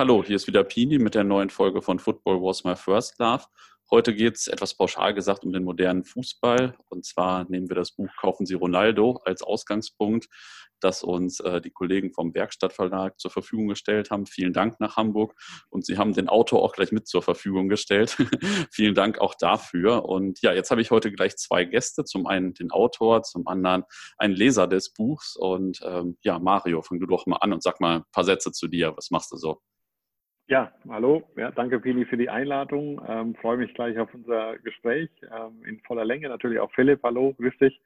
Hallo, hier ist wieder Pini mit der neuen Folge von Football Was My First Love. Heute geht es etwas pauschal gesagt um den modernen Fußball. Und zwar nehmen wir das Buch Kaufen Sie Ronaldo als Ausgangspunkt, das uns äh, die Kollegen vom Werkstattverlag zur Verfügung gestellt haben. Vielen Dank nach Hamburg. Und Sie haben den Autor auch gleich mit zur Verfügung gestellt. Vielen Dank auch dafür. Und ja, jetzt habe ich heute gleich zwei Gäste. Zum einen den Autor, zum anderen einen Leser des Buchs. Und ähm, ja, Mario, fang du doch mal an und sag mal ein paar Sätze zu dir. Was machst du so? Ja, hallo. Ja, danke, Pili, für die Einladung. Ähm, freue mich gleich auf unser Gespräch ähm, in voller Länge. Natürlich auch Philipp. Hallo, grüß dich.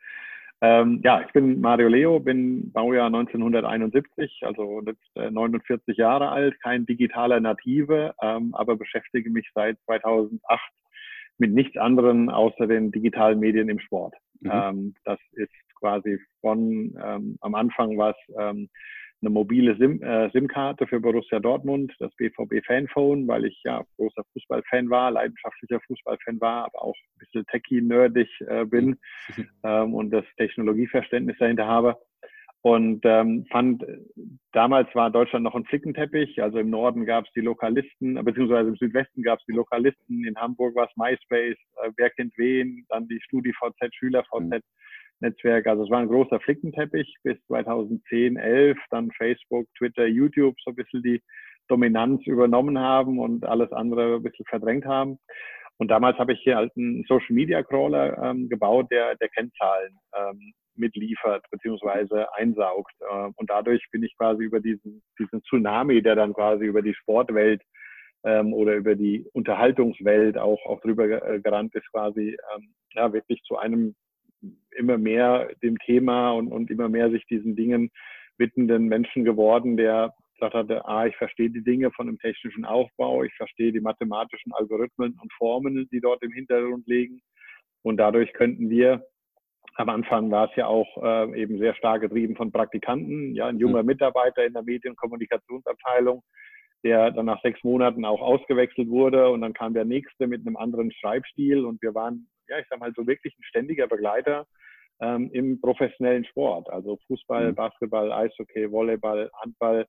Ähm, ja, ich bin Mario Leo, bin Baujahr 1971, also jetzt äh, 49 Jahre alt, kein digitaler Native, ähm, aber beschäftige mich seit 2008 mit nichts anderem außer den digitalen Medien im Sport. Mhm. Ähm, das ist quasi von, ähm, am Anfang was eine mobile SIM, äh, SIM-Karte für Borussia Dortmund, das BVB Fanphone, weil ich ja großer Fußballfan war, leidenschaftlicher Fußballfan war, aber auch ein bisschen techie-nerdig äh, bin ähm, und das Technologieverständnis dahinter habe. Und ähm, fand, damals war Deutschland noch ein Flickenteppich. Also im Norden gab es die Lokalisten, beziehungsweise im Südwesten gab es die Lokalisten. In Hamburg war es MySpace, äh, Wer kennt wen, dann die StudiVZ, SchülerVZ. Mhm. Netzwerk. Also es war ein großer Flickenteppich bis 2010, 11, dann Facebook, Twitter, YouTube so ein bisschen die Dominanz übernommen haben und alles andere ein bisschen verdrängt haben. Und damals habe ich hier halt einen Social Media Crawler ähm, gebaut, der, der Kennzahlen ähm, mitliefert beziehungsweise einsaugt. Äh, und dadurch bin ich quasi über diesen, diesen Tsunami, der dann quasi über die Sportwelt ähm, oder über die Unterhaltungswelt auch, auch drüber äh, gerannt ist, quasi ähm, ja, wirklich zu einem immer mehr dem Thema und, und immer mehr sich diesen Dingen widmenden Menschen geworden, der gesagt hatte, ah, ich verstehe die Dinge von dem technischen Aufbau, ich verstehe die mathematischen Algorithmen und Formeln, die dort im Hintergrund liegen. Und dadurch könnten wir, am Anfang war es ja auch äh, eben sehr stark getrieben von Praktikanten, ja, ein junger mhm. Mitarbeiter in der Medienkommunikationsabteilung, der dann nach sechs Monaten auch ausgewechselt wurde und dann kam der nächste mit einem anderen Schreibstil und wir waren ja, ich sag mal, so wirklich ein ständiger Begleiter ähm, im professionellen Sport. Also Fußball, mhm. Basketball, Eishockey, Volleyball, Handball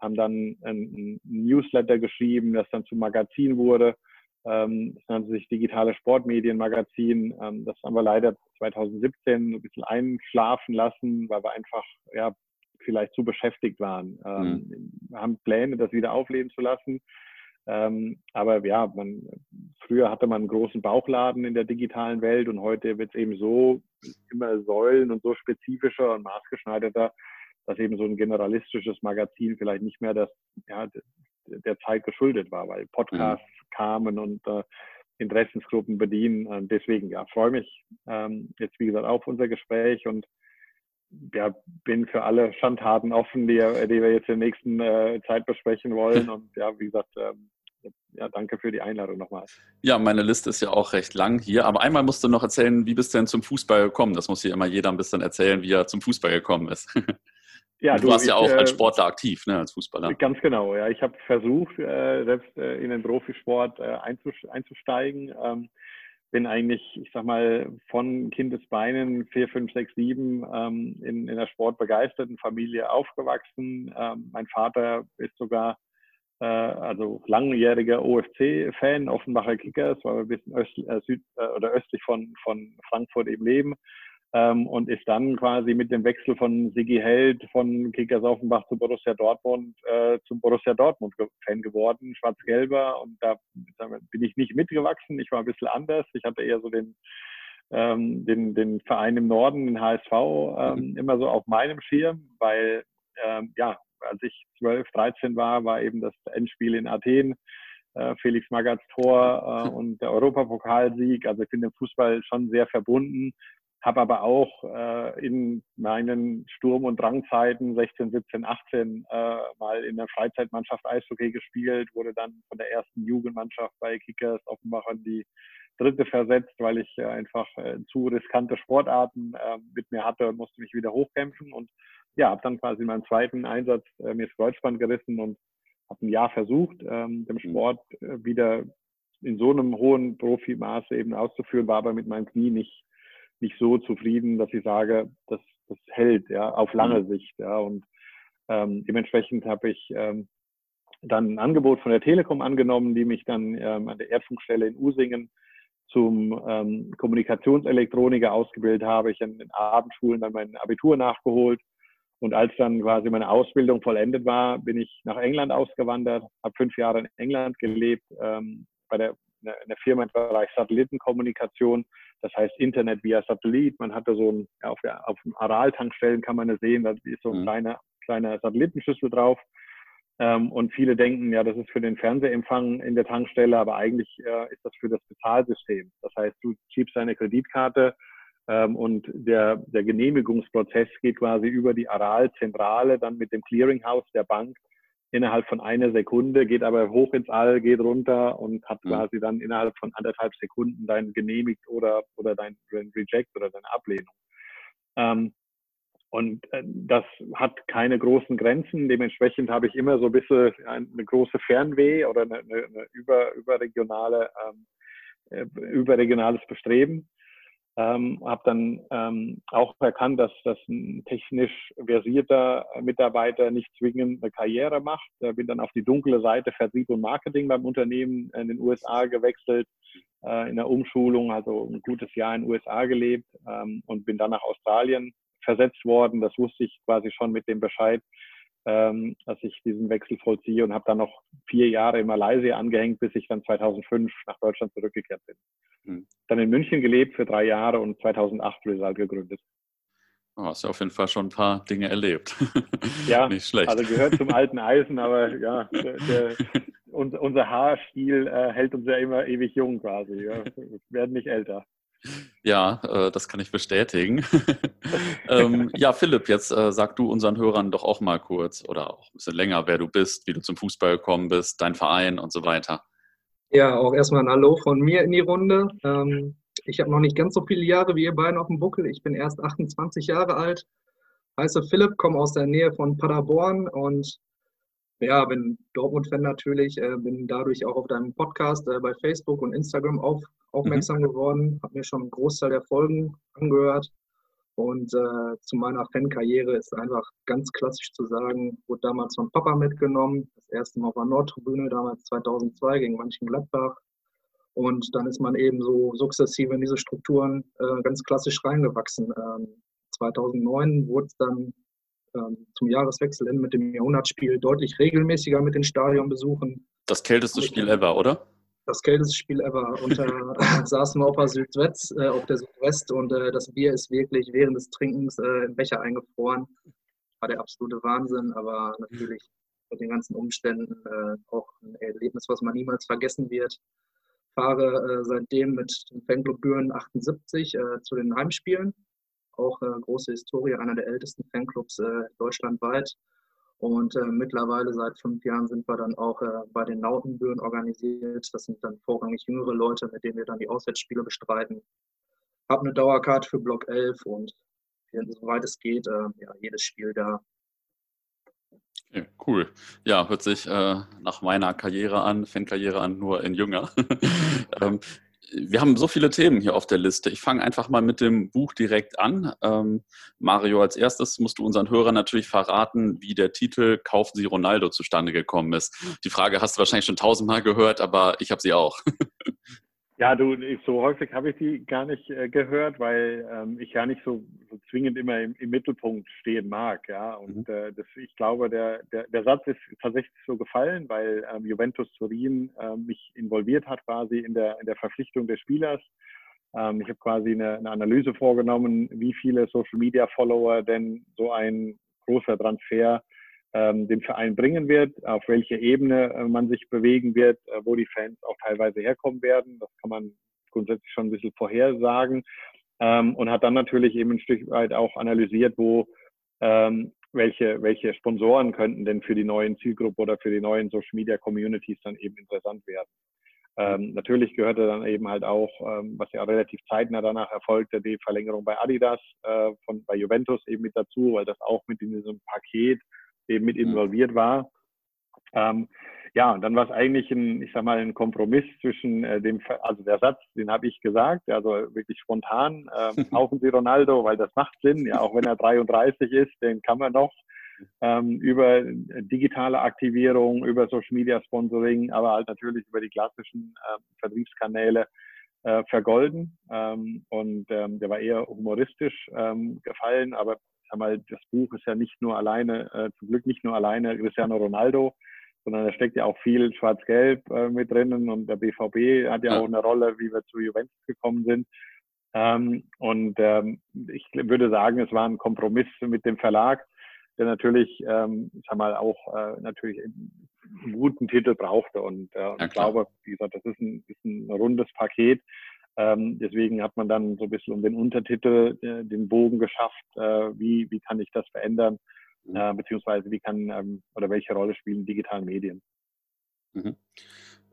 haben dann ein, Newsletter geschrieben, das dann zum Magazin wurde. Ähm, das nannte sich Digitale Sportmedienmagazin. Ähm, das haben wir leider 2017 ein bisschen einschlafen lassen, weil wir einfach ja, vielleicht zu beschäftigt waren. Ähm, mhm. Wir haben Pläne, das wieder aufleben zu lassen. Ähm, aber ja, man, früher hatte man einen großen Bauchladen in der digitalen Welt und heute wird es eben so immer Säulen und so spezifischer und maßgeschneiderter, dass eben so ein generalistisches Magazin vielleicht nicht mehr das, ja, der Zeit geschuldet war, weil Podcasts mhm. kamen und äh, Interessensgruppen bedienen. Und deswegen, ja, freue mich ähm, jetzt, wie gesagt, auf unser Gespräch und ja, bin für alle Schandtaten offen, die, die wir jetzt in der nächsten äh, Zeit besprechen wollen. Und ja, wie gesagt, ähm, ja, danke für die Einladung nochmal. Ja, meine Liste ist ja auch recht lang hier. Aber einmal musst du noch erzählen, wie bist du denn zum Fußball gekommen? Das muss hier immer jeder ein bisschen erzählen, wie er zum Fußball gekommen ist. Ja, du, du warst ich, ja auch als äh, Sportler aktiv, ne, als Fußballer. Ganz genau, ja. Ich habe versucht, äh, selbst äh, in den Profisport einzusteigen. Ähm, bin eigentlich, ich sag mal, von Kindesbeinen 4, 5, 6, 7 in, in einer sportbegeisterten Familie aufgewachsen. Ähm, mein Vater ist sogar äh, also langjähriger OFC-Fan, Offenbacher Kickers, weil wir ein bisschen östlich, äh, süd, äh, oder östlich von, von Frankfurt eben leben. Ähm, und ist dann quasi mit dem Wechsel von Sigi Held von Kickers Offenbach zu Borussia Dortmund äh, zum Borussia Dortmund Fan geworden, schwarz-gelber. Und da bin ich nicht mitgewachsen. Ich war ein bisschen anders. Ich hatte eher so den, ähm, den, den Verein im Norden, den HSV, ähm, mhm. immer so auf meinem Schirm, weil ähm, ja, als ich 12, 13 war, war eben das Endspiel in Athen. Äh, Felix Magats Tor äh, und der Europapokalsieg. Also ich bin dem Fußball schon sehr verbunden, habe aber auch äh, in meinen Sturm- und Drangzeiten 16, 17, 18 äh, mal in der Freizeitmannschaft Eishockey gespielt, wurde dann von der ersten Jugendmannschaft bei Kickers Offenbach an die dritte versetzt, weil ich einfach zu riskante Sportarten mit mir hatte und musste mich wieder hochkämpfen und ja, habe dann quasi in meinem zweiten Einsatz äh, mir das Kreuzband gerissen und habe ein Jahr versucht, ähm, dem mhm. Sport äh, wieder in so einem hohen Profimaße eben auszuführen, war aber mit meinem Knie nicht, nicht so zufrieden, dass ich sage, das, das hält ja, auf lange mhm. Sicht. Ja, und ähm, dementsprechend habe ich ähm, dann ein Angebot von der Telekom angenommen, die mich dann ähm, an der Erdfunkstelle in Usingen zum ähm, Kommunikationselektroniker ausgebildet habe. Ich in den Abendschulen dann mein Abitur nachgeholt. Und als dann quasi meine Ausbildung vollendet war, bin ich nach England ausgewandert, habe fünf Jahre in England gelebt, ähm, bei der, in der Firma im Bereich Satellitenkommunikation, das heißt Internet via Satellit. Man hatte so ein, ja, auf, der, auf dem Aral-Tankstellen kann man das sehen, da ist so ein mhm. kleiner, kleiner Satellitenschüssel drauf. Ähm, und viele denken, ja, das ist für den Fernsehempfang in der Tankstelle, aber eigentlich äh, ist das für das Bezahlsystem. Das heißt, du schiebst deine Kreditkarte und der, der Genehmigungsprozess geht quasi über die Aral-Zentrale, dann mit dem Clearinghouse der Bank innerhalb von einer Sekunde, geht aber hoch ins All, geht runter und hat mhm. quasi dann innerhalb von anderthalb Sekunden dein genehmigt oder, oder dein Reject oder deine Ablehnung. Ähm, und äh, das hat keine großen Grenzen. Dementsprechend habe ich immer so ein bisschen eine große Fernweh oder eine, eine über, überregionale, ähm, äh, überregionales Bestreben. Ähm, habe dann ähm, auch erkannt, dass, dass ein technisch versierter Mitarbeiter nicht zwingend eine Karriere macht. Äh, bin dann auf die dunkle Seite Vertrieb und Marketing beim Unternehmen in den USA gewechselt, äh, in der Umschulung, also ein gutes Jahr in den USA gelebt ähm, und bin dann nach Australien versetzt worden. Das wusste ich quasi schon mit dem Bescheid, ähm, dass ich diesen Wechsel vollziehe und habe dann noch vier Jahre in Malaysia angehängt, bis ich dann 2005 nach Deutschland zurückgekehrt bin. Mhm. Dann in München gelebt für drei Jahre und 2008 Result gegründet. Oh, hast ja auf jeden Fall schon ein paar Dinge erlebt. ja, nicht schlecht. Also gehört zum alten Eisen, aber ja, der, der, unser Haarstil äh, hält uns ja immer ewig jung quasi. Ja. Wir werden nicht älter. Ja, äh, das kann ich bestätigen. ähm, ja, Philipp, jetzt äh, sag du unseren Hörern doch auch mal kurz oder auch ein bisschen länger, wer du bist, wie du zum Fußball gekommen bist, dein Verein und so weiter. Ja, auch erstmal ein Hallo von mir in die Runde. Ähm, ich habe noch nicht ganz so viele Jahre wie ihr beiden auf dem Buckel. Ich bin erst 28 Jahre alt, heiße Philipp, komme aus der Nähe von Paderborn und ja, bin Dortmund-Fan natürlich, äh, bin dadurch auch auf deinem Podcast äh, bei Facebook und Instagram auf, aufmerksam mhm. geworden, habe mir schon einen Großteil der Folgen angehört. Und äh, zu meiner Fankarriere ist einfach ganz klassisch zu sagen, wurde damals von Papa mitgenommen, das erste Mal auf der Nordtribüne, damals 2002 gegen Mönchengladbach. Und dann ist man eben so sukzessive in diese Strukturen äh, ganz klassisch reingewachsen. Ähm, 2009 wurde es dann zum Jahreswechsel mit dem Jahrhundertspiel deutlich regelmäßiger mit den Stadionbesuchen. Das kälteste Spiel ever, oder? Das kälteste Spiel ever. Und äh, saßen wir auf der Südwest, äh, auf der Südwest und äh, das Bier ist wirklich während des Trinkens äh, im Becher eingefroren. War der absolute Wahnsinn, aber natürlich mit den ganzen Umständen äh, auch ein Erlebnis, was man niemals vergessen wird. Fahre äh, seitdem mit dem Fanclub Büren 78 zu den Heimspielen auch äh, große Historie, einer der ältesten Fanclubs äh, deutschlandweit. Und äh, mittlerweile seit fünf Jahren sind wir dann auch äh, bei den Nautenbüren organisiert. Das sind dann vorrangig jüngere Leute, mit denen wir dann die Auswärtsspiele bestreiten. Habe eine Dauerkarte für Block 11 und soweit es geht, äh, ja, jedes Spiel da. Okay, cool. Ja, hört sich äh, nach meiner Karriere an, Fankarriere an, nur in jünger. ähm, wir haben so viele Themen hier auf der Liste. Ich fange einfach mal mit dem Buch direkt an. Ähm, Mario, als erstes musst du unseren Hörern natürlich verraten, wie der Titel Kaufen Sie Ronaldo zustande gekommen ist. Die Frage hast du wahrscheinlich schon tausendmal gehört, aber ich habe sie auch. Ja, du, so häufig habe ich die gar nicht äh, gehört, weil ähm, ich ja nicht so, so zwingend immer im, im, Mittelpunkt stehen mag. Ja, und mhm. äh, das, ich glaube, der, der, der Satz ist tatsächlich so gefallen, weil ähm, Juventus Turin äh, mich involviert hat quasi in der, in der Verpflichtung des Spielers. Ähm, ich habe quasi eine, eine Analyse vorgenommen, wie viele Social Media Follower denn so ein großer Transfer den Verein bringen wird, auf welche Ebene äh, man sich bewegen wird, äh, wo die Fans auch teilweise herkommen werden. Das kann man grundsätzlich schon ein bisschen vorhersagen. Ähm, und hat dann natürlich eben ein Stück weit auch analysiert, wo ähm, welche, welche Sponsoren könnten denn für die neuen Zielgruppe oder für die neuen Social Media Communities dann eben interessant werden. Ähm, natürlich gehörte dann eben halt auch, ähm, was ja relativ zeitnah danach erfolgte, die Verlängerung bei Adidas, äh, von, bei Juventus eben mit dazu, weil das auch mit in diesem Paket eben mit mhm. involviert war. Ähm, ja, und dann war es eigentlich ein, ich sag mal, ein Kompromiss zwischen äh, dem, also der Satz, den habe ich gesagt, also wirklich spontan, äh, kaufen Sie Ronaldo, weil das macht Sinn, ja, auch wenn er 33 ist, den kann man noch. ähm, über digitale Aktivierung, über Social Media Sponsoring, aber halt natürlich über die klassischen äh, Vertriebskanäle äh, vergolden. Ähm, und ähm, der war eher humoristisch ähm, gefallen, aber sag mal, das Buch ist ja nicht nur alleine, äh, zum Glück nicht nur alleine Cristiano Ronaldo, sondern da steckt ja auch viel Schwarz-Gelb äh, mit drinnen und der BVB hat ja, ja, auch eine Rolle, wie wir zu Juventus gekommen sind. Ähm, und ähm, ich würde sagen, es war ein Kompromiss mit dem Verlag, der natürlich, ähm, ich sag mal, auch äh, natürlich einen guten Titel brauchte. Und äh, ja, ich glaube, wie gesagt, das ist ein, ist ein rundes Paket. Ähm, deswegen hat man dann so ein bisschen um den Untertitel äh, den Bogen geschafft, äh, wie, wie kann ich das verändern, mhm. äh, beziehungsweise wie kann ähm, oder welche Rolle spielen digitalen Medien. Mhm.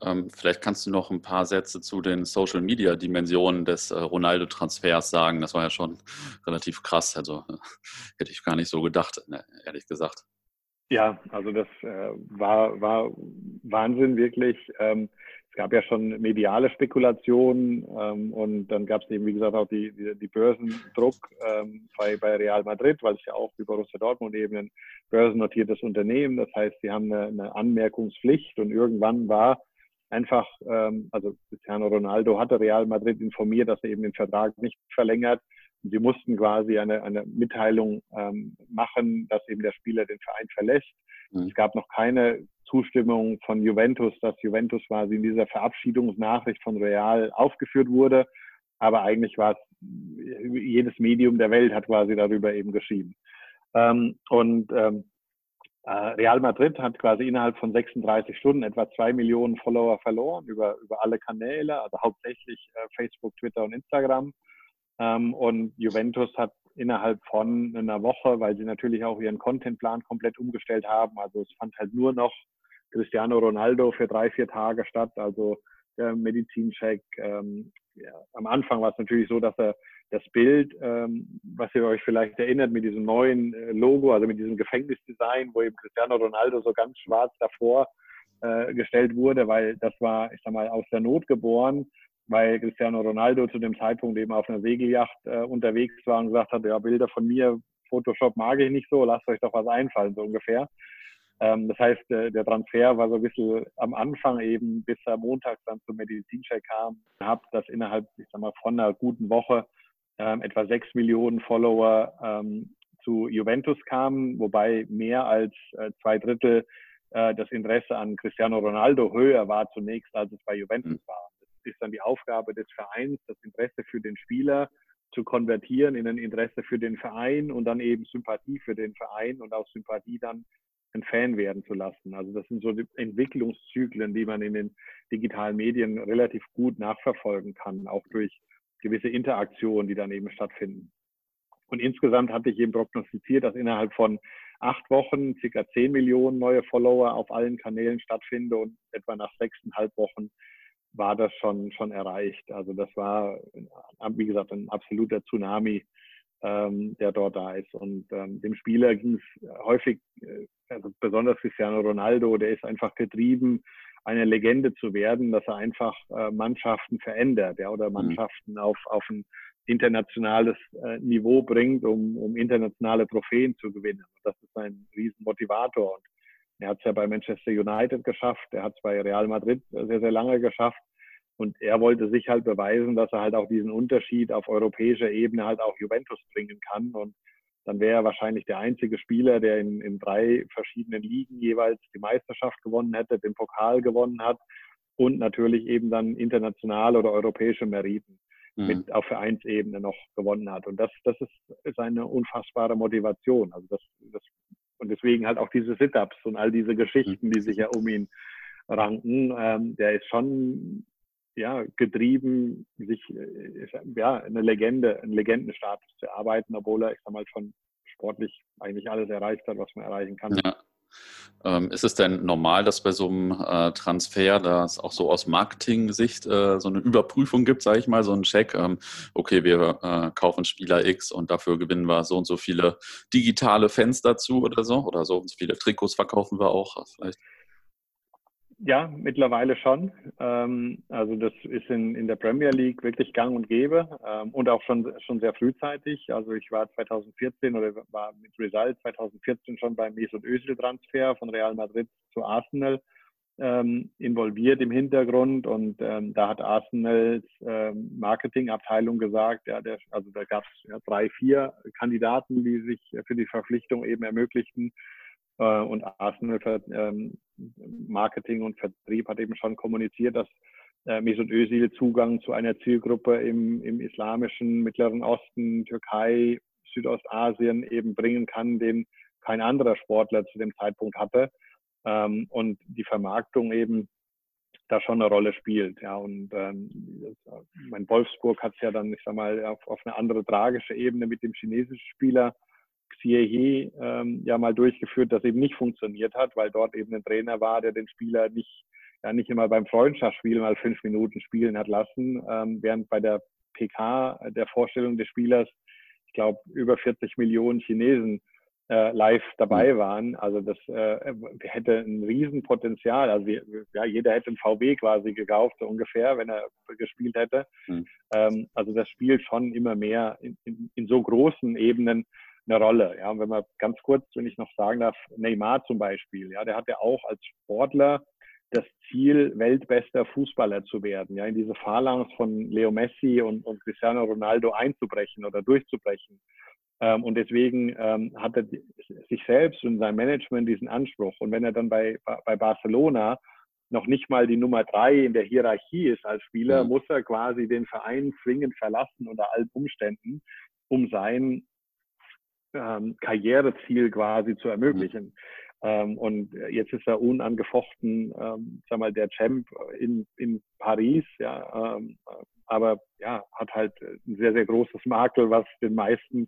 Ähm, vielleicht kannst du noch ein paar Sätze zu den Social Media Dimensionen des äh, Ronaldo-Transfers sagen. Das war ja schon relativ krass. Also äh, hätte ich gar nicht so gedacht, ne, ehrlich gesagt. Ja, also das äh, war, war Wahnsinn wirklich. Es gab ja schon mediale Spekulationen ähm, und dann gab es eben, wie gesagt, auch die, die, die Börsendruck ähm, bei, bei Real Madrid, weil es ja auch wie Borussia Dortmund eben ein börsennotiertes Unternehmen. Das heißt, sie haben eine, eine Anmerkungspflicht und irgendwann war einfach, ähm, also Cristiano Ronaldo hatte Real Madrid informiert, dass er eben den Vertrag nicht verlängert. Und sie mussten quasi eine, eine Mitteilung ähm, machen, dass eben der Spieler den Verein verlässt. Mhm. Es gab noch keine Zustimmung von Juventus, dass Juventus quasi in dieser Verabschiedungsnachricht von Real aufgeführt wurde. Aber eigentlich war es, jedes Medium der Welt hat quasi darüber eben geschrieben. Ähm, und ähm, äh, Real Madrid hat quasi innerhalb von 36 Stunden etwa zwei Millionen Follower verloren über, über alle Kanäle, also hauptsächlich äh, Facebook, Twitter und Instagram. Ähm, und Juventus hat innerhalb von einer Woche, weil sie natürlich auch ihren Contentplan komplett umgestellt haben, also es fand halt nur noch Cristiano Ronaldo für drei, vier Tage statt, also der Medizincheck. Ähm, ja, am Anfang war es natürlich so, dass er das Bild, ähm, was ihr euch vielleicht erinnert, mit diesem neuen äh, Logo, also mit diesem Gefängnisdesign, wo eben Cristiano Ronaldo so ganz schwarz davor äh, gestellt wurde, weil das war, ich sag mal, aus der Not geboren, weil Cristiano Ronaldo zu dem Zeitpunkt eben auf einer Segelyacht äh, unterwegs war und gesagt hat, ja, Bilder von mir, Photoshop mag ich nicht so, lasst euch doch was einfallen, so ungefähr. Ähm, das heißt, äh, der Transfer war so ein bisschen am Anfang eben, bis er montags dann zum Medizincheck kam, habe das innerhalb, ich sag mal, von einer guten Woche ähm, etwa sechs Millionen Follower ähm, zu Juventus kamen, wobei mehr als äh, zwei Drittel äh, das Interesse an Cristiano Ronaldo höher war zunächst, als es bei Juventus mhm. war. Ist dann die Aufgabe des Vereins, das Interesse für den Spieler zu konvertieren in ein Interesse für den Verein und dann eben Sympathie für den Verein und aus Sympathie dann ein Fan werden zu lassen. Also das sind so die Entwicklungszyklen, die man in den digitalen Medien relativ gut nachverfolgen kann, auch durch gewisse Interaktionen, die dann eben stattfinden. Und insgesamt hatte ich eben prognostiziert, dass innerhalb von acht Wochen circa zehn Millionen neue Follower auf allen Kanälen stattfinden und etwa nach sechseinhalb Wochen war das schon, schon erreicht. Also das war, wie gesagt, ein absoluter Tsunami, ähm, der dort da ist. Und ähm, dem Spieler ging es häufig, äh, also besonders Cristiano Ronaldo, der ist einfach getrieben eine Legende zu werden, dass er einfach äh, Mannschaften verändert ja, oder mhm. Mannschaften mhm. auf, auf ein internationales äh, Niveau bringt, um, um internationale Trophäen zu gewinnen. Das ist ein Riesenmotivator. Und er hat es ja bei Manchester United geschafft, er hat es bei Real Madrid sehr, sehr lange geschafft. Und er wollte sich halt beweisen, dass er halt auch diesen Unterschied auf europäischer Ebene halt auch Juventus bringen kann. Und dann wäre er wahrscheinlich der einzige Spieler, der in, in drei verschiedenen Ligen jeweils die Meisterschaft gewonnen hätte, den Pokal gewonnen hat und natürlich eben dann internationale oder europäische Meriten mhm. mit auf Vereinsebene noch gewonnen hat. Und das, das ist, ist eine unfassbare Motivation. Also das, das, und deswegen halt auch diese Sit-Ups und all diese Geschichten, die sich ja um ihn ranken. Ähm, der ist schon ja, getrieben, sich äh, ja, eine Legende, einen Legendenstatus zu erarbeiten, obwohl er, ich sag mal, schon sportlich eigentlich alles erreicht hat, was man erreichen kann. Ja. Ähm, ist es denn normal, dass bei so einem äh, Transfer, da es auch so aus Marketing-Sicht äh, so eine Überprüfung gibt, sage ich mal, so einen Check, ähm, okay, wir äh, kaufen Spieler X und dafür gewinnen wir so und so viele digitale Fans dazu oder so, oder so und so viele Trikots verkaufen wir auch vielleicht? Ja, mittlerweile schon. Ähm, also das ist in, in der Premier League wirklich gang und gäbe ähm, und auch schon, schon sehr frühzeitig. Also ich war 2014 oder war mit Result 2014 schon beim Mesut Özil Transfer von Real Madrid zu Arsenal ähm, involviert im Hintergrund und ähm, da hat Arsenals ähm, Marketingabteilung gesagt, ja, der, also da gab es ja, drei, vier Kandidaten, die sich für die Verpflichtung eben ermöglichten äh, und Arsenal ähm, Marketing und Vertrieb hat eben schon kommuniziert, dass äh, Mesut Özil Zugang zu einer Zielgruppe im, im islamischen Mittleren Osten, Türkei, Südostasien eben bringen kann, den kein anderer Sportler zu dem Zeitpunkt hatte. Ähm, und die Vermarktung eben da schon eine Rolle spielt. Ja, und ähm, mein Wolfsburg hat es ja dann, ich sag mal, auf, auf eine andere tragische Ebene mit dem chinesischen Spieler Xie ähm, ja mal durchgeführt, das eben nicht funktioniert hat, weil dort eben ein Trainer war, der den Spieler nicht, ja nicht immer beim Freundschaftsspiel mal fünf Minuten spielen hat lassen, ähm, während bei der PK der Vorstellung des Spielers, ich glaube, über 40 Millionen Chinesen äh, live dabei mhm. waren. Also das äh, hätte ein Riesenpotenzial. Also wir, ja, jeder hätte ein VW quasi gekauft, so ungefähr, wenn er gespielt hätte. Mhm. Ähm, also das spielt schon immer mehr in, in, in so großen Ebenen eine Rolle. Ja, und wenn man ganz kurz, wenn ich noch sagen darf, Neymar zum Beispiel, ja, der hat ja auch als Sportler das Ziel, weltbester Fußballer zu werden, ja, in diese Phalanx von Leo Messi und, und Cristiano Ronaldo einzubrechen oder durchzubrechen. Ähm, und deswegen ähm, hat er sich selbst und sein Management diesen Anspruch. Und wenn er dann bei, bei Barcelona noch nicht mal die Nummer drei in der Hierarchie ist als Spieler, mhm. muss er quasi den Verein zwingend verlassen unter allen Umständen, um sein ähm, Karriereziel quasi zu ermöglichen. Mhm. Ähm, und jetzt ist er unangefochten, ähm, sag mal, der Champ in, in Paris, ja, ähm, aber ja, hat halt ein sehr, sehr großes Makel, was den meisten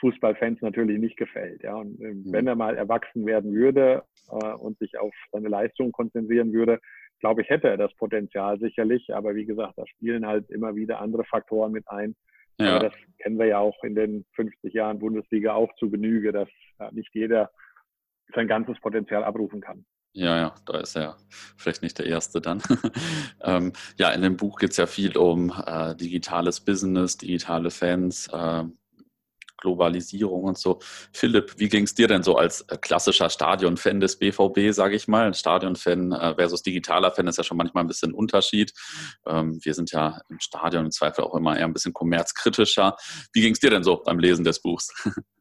Fußballfans natürlich nicht gefällt. Ja. Und äh, mhm. wenn er mal erwachsen werden würde äh, und sich auf seine Leistung konzentrieren würde, glaube ich, hätte er das Potenzial sicherlich. Aber wie gesagt, da spielen halt immer wieder andere Faktoren mit ein, ja. Aber das kennen wir ja auch in den 50 Jahren Bundesliga auch zu Genüge, dass nicht jeder sein ganzes Potenzial abrufen kann. Ja, ja, da ist er vielleicht nicht der Erste dann. ähm, ja, in dem Buch geht es ja viel um äh, digitales Business, digitale Fans, äh, Globalisierung und so. Philipp, wie ging es dir denn so als äh, klassischer Stadionfan des BVB, sage ich mal? Stadionfan äh, versus digitaler Fan ist ja schon manchmal ein bisschen ein Unterschied. Ähm, wir sind ja im Stadion im Zweifel auch immer eher ein bisschen kommerzkritischer. Wie ging es dir denn so beim Lesen des Buchs?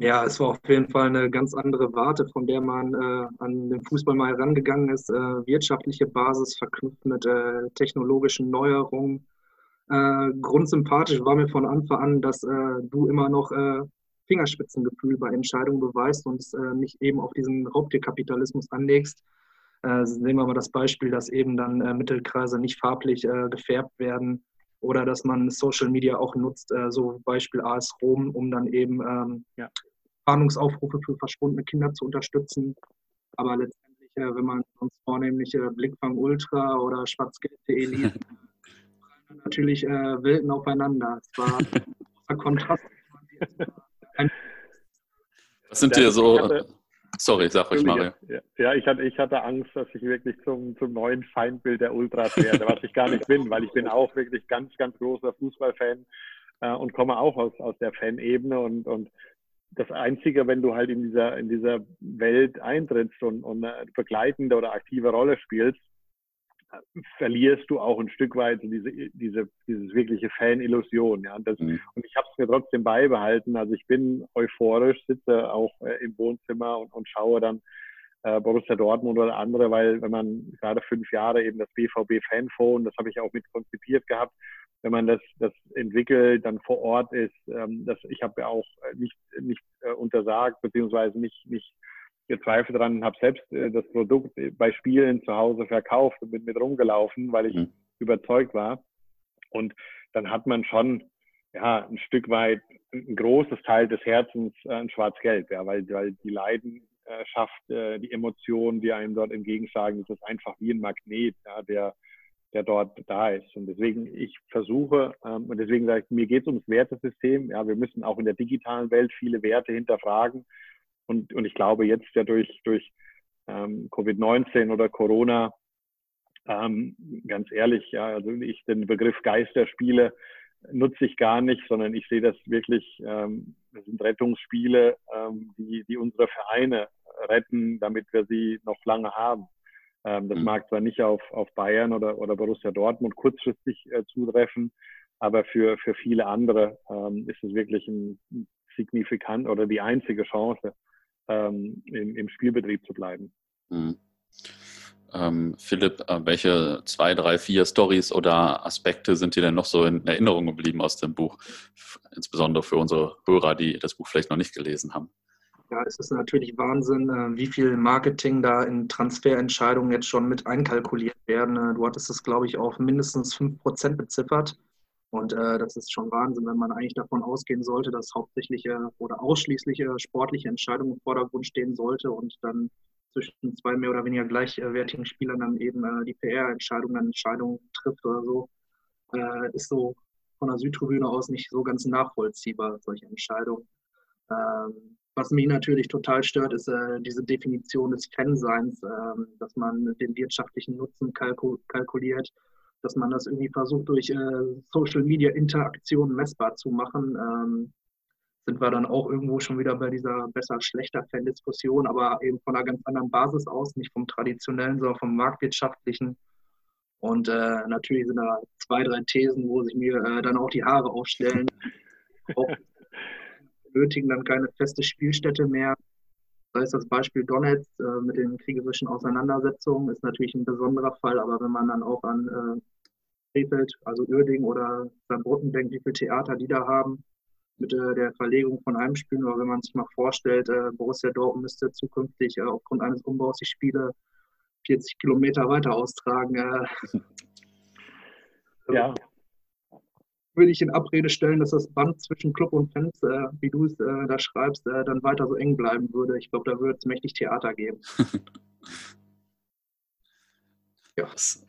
Ja, es war auf jeden Fall eine ganz andere Warte, von der man äh, an den Fußball mal herangegangen ist. Äh, wirtschaftliche Basis verknüpft mit äh, technologischen Neuerungen äh, grundsympathisch war mir von Anfang an, dass äh, du immer noch äh, Fingerspitzengefühl bei Entscheidungen beweist und äh, nicht eben auf diesen Raubtierkapitalismus anlegst. Äh, sehen wir mal das Beispiel, dass eben dann äh, Mittelkreise nicht farblich äh, gefärbt werden oder dass man Social Media auch nutzt, so Beispiel AS Rom, um dann eben ähm, ja, Fahndungsaufrufe für verschwundene Kinder zu unterstützen. Aber letztendlich, wenn man uns vornehmliche Blickfang Ultra oder schwarzgeld.de liest, natürlich äh, Welten aufeinander. Es war ein großer Kontrast. Was sind dir so. Hatte, sorry, sag euch Mario. Ja, ich hatte, ich hatte Angst, dass ich wirklich zum, zum neuen Feindbild der Ultras werde, was ich gar nicht bin, weil ich bin auch wirklich ganz, ganz großer Fußballfan äh, und komme auch aus, aus der Fanebene und, und das Einzige, wenn du halt in dieser, in dieser Welt eintrittst und, und eine begleitende oder aktive Rolle spielst, verlierst du auch ein Stück weit diese, diese, dieses wirkliche Fan-Illusion. Ja? Das, mhm. Und ich habe es mir trotzdem beibehalten. Also ich bin euphorisch, sitze auch äh, im Wohnzimmer und, und schaue dann äh, Borussia Dortmund oder andere, weil wenn man gerade fünf Jahre eben das BVB Fanphone, das habe ich auch mit konzipiert gehabt, wenn man das, das entwickelt, dann vor Ort ist, ähm, das, ich habe ja auch nicht, nicht äh, untersagt, beziehungsweise nicht, nicht gezweifelt dran, habe selbst äh, das Produkt bei Spielen zu Hause verkauft und bin mit rumgelaufen, weil ich mhm. überzeugt war. Und dann hat man schon ja ein Stück weit ein großes Teil des Herzens äh, in Schwarz-Gelb, ja, weil, weil die Leidenschaft, äh, die Emotionen, die einem dort entgegenschlagen, das ist einfach wie ein Magnet, ja, der der dort da ist. Und deswegen, ich versuche, ähm, und deswegen sage ich, mir geht es ums Wertesystem. Ja, wir müssen auch in der digitalen Welt viele Werte hinterfragen. Und, und ich glaube, jetzt ja durch, durch ähm, Covid-19 oder Corona Ähm, ganz ehrlich, ja, also ich den Begriff Geisterspiele nutze ich gar nicht, sondern ich sehe das wirklich, ähm, das sind Rettungsspiele, ähm, die, die unsere Vereine retten, damit wir sie noch lange haben. Ähm, das mhm. mag zwar nicht auf, auf Bayern oder, oder Borussia Dortmund kurzfristig äh, zutreffen, aber für, für viele andere ähm, ist es wirklich ein signifikant oder die einzige Chance, ähm, im, im Spielbetrieb zu bleiben. Mhm. Ähm, Philipp, äh, welche zwei, drei, vier Stories oder Aspekte sind dir denn noch so in Erinnerung geblieben aus dem Buch? Insbesondere für unsere Hörer, die das Buch vielleicht noch nicht gelesen haben. Ja, es ist natürlich Wahnsinn, äh, wie viel Marketing da in Transferentscheidungen jetzt schon mit einkalkuliert werden. Äh, du hattest es, glaube ich, auf mindestens 5% beziffert. Und äh, das ist schon Wahnsinn, wenn man eigentlich davon ausgehen sollte, dass hauptsächliche oder ausschließliche sportliche Entscheidungen im Vordergrund stehen sollte und dann zwischen zwei mehr oder weniger gleichwertigen Spielern dann eben äh, die PR-Entscheidung dann Entscheidungen trifft oder so, äh, ist so von der Südtribüne aus nicht so ganz nachvollziehbar, solche Entscheidungen. Ähm, was mich natürlich total stört, ist äh, diese Definition des Fanseins, äh, dass man den wirtschaftlichen Nutzen kalku kalkuliert, dass man das irgendwie versucht, durch äh, Social Media Interaktionen messbar zu machen. Ähm, sind wir dann auch irgendwo schon wieder bei dieser besser-schlechter-Fan-Diskussion, aber eben von einer ganz anderen Basis aus, nicht vom traditionellen, sondern vom marktwirtschaftlichen. Und äh, natürlich sind da zwei, drei Thesen, wo sich mir äh, dann auch die Haare aufstellen. auch benötigen dann keine feste Spielstätte mehr. Da ist das Beispiel Donetsk äh, mit den kriegerischen Auseinandersetzungen, ist natürlich ein besonderer Fall, aber wenn man dann auch an äh, Krefeld, also Uerding oder Saarbrücken denkt, wie viele Theater die da haben, mit äh, der Verlegung von Heimspielen, oder wenn man sich mal vorstellt, äh, Borussia Dortmund müsste zukünftig äh, aufgrund eines Umbaus die Spiele 40 Kilometer weiter austragen. Ja, würde ich in Abrede stellen, dass das Band zwischen Club und Fans, äh, wie du es äh, da schreibst, äh, dann weiter so eng bleiben würde. Ich glaube, da würde es mächtig Theater geben. ja. Das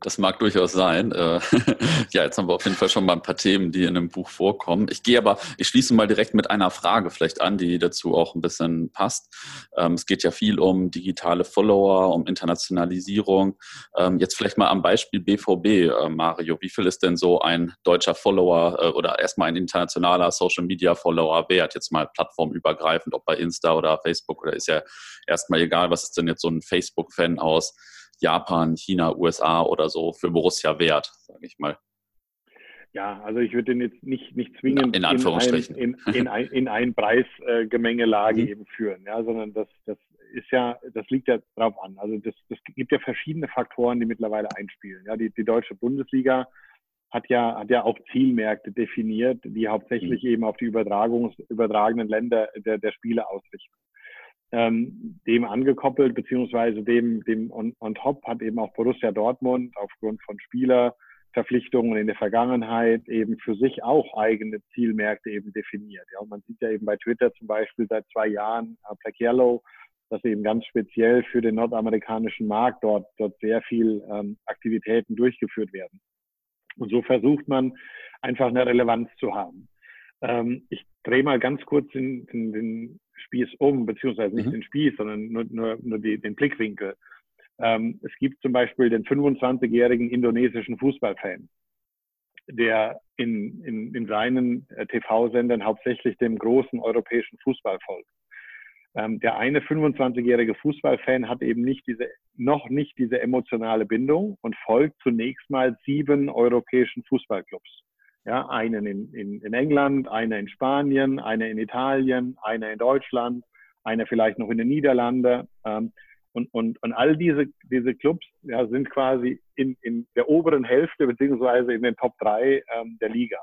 das mag durchaus sein. Äh, ja, jetzt haben wir auf jeden Fall schon mal ein paar Themen, die in dem Buch vorkommen. Ich gehe aber, ich schließe mal direkt mit einer Frage vielleicht an, die dazu auch ein bisschen passt. Ähm, es geht ja viel um digitale Follower, um Internationalisierung. Ähm, jetzt vielleicht mal am Beispiel BVB, äh, Mario. Wie viel ist denn so ein deutscher Follower äh, oder erstmal ein internationaler Social Media Follower wert? Jetzt mal plattformübergreifend, ob bei Insta oder Facebook oder ist ja erstmal egal, was ist denn jetzt so ein Facebook-Fan aus? Japan, China, USA oder so für Borussia wert, sage ich mal. Ja, also ich würde den jetzt nicht, nicht zwingend in, Anführungsstrichen. in, ein, in, in, ein, in ein Preisgemengelage äh, mhm. eben führen, ja, sondern das, das ist ja, das liegt ja drauf an. Also das, das gibt ja verschiedene Faktoren, die mittlerweile einspielen. Ja, die, die deutsche Bundesliga hat ja, hat ja auch Zielmärkte definiert, die hauptsächlich mhm. eben auf die Übertragungs, übertragenen Länder der, der Spiele ausrichten ähm, dem angekoppelt, beziehungsweise dem, dem on, on top hat eben auch Borussia Dortmund aufgrund von Spielerverpflichtungen in der Vergangenheit eben für sich auch eigene Zielmärkte eben definiert. Ja, und man sieht ja eben bei Twitter zum Beispiel seit zwei Jahren äh, Black Yellow, dass eben ganz speziell für den nordamerikanischen Markt dort, dort sehr viel ähm, Aktivitäten durchgeführt werden. Und so versucht man einfach eine Relevanz zu haben. Ähm, ich drehe mal ganz kurz in, in den Spieß um, beziehungsweise nicht mhm. den Spieß, sondern nur, nur, nur die, den Blickwinkel. Ähm, es gibt zum Beispiel den 25-jährigen indonesischen Fußballfan, der in, in, in seinen äh, TV-Sendern hauptsächlich dem großen europäischen Fußball folgt. Ähm, der eine 25-jährige Fußballfan hat eben nicht diese, noch nicht diese emotionale Bindung und folgt zunächst mal sieben europäischen Fußballclubs. Ja, einen in, in, in England, einer in Spanien, einer in Italien, einer in Deutschland, einer vielleicht noch in den Niederlanden. Ähm, und, und, und all diese, diese Clubs ja, sind quasi in, in der oberen Hälfte beziehungsweise in den Top 3 ähm, der Liga.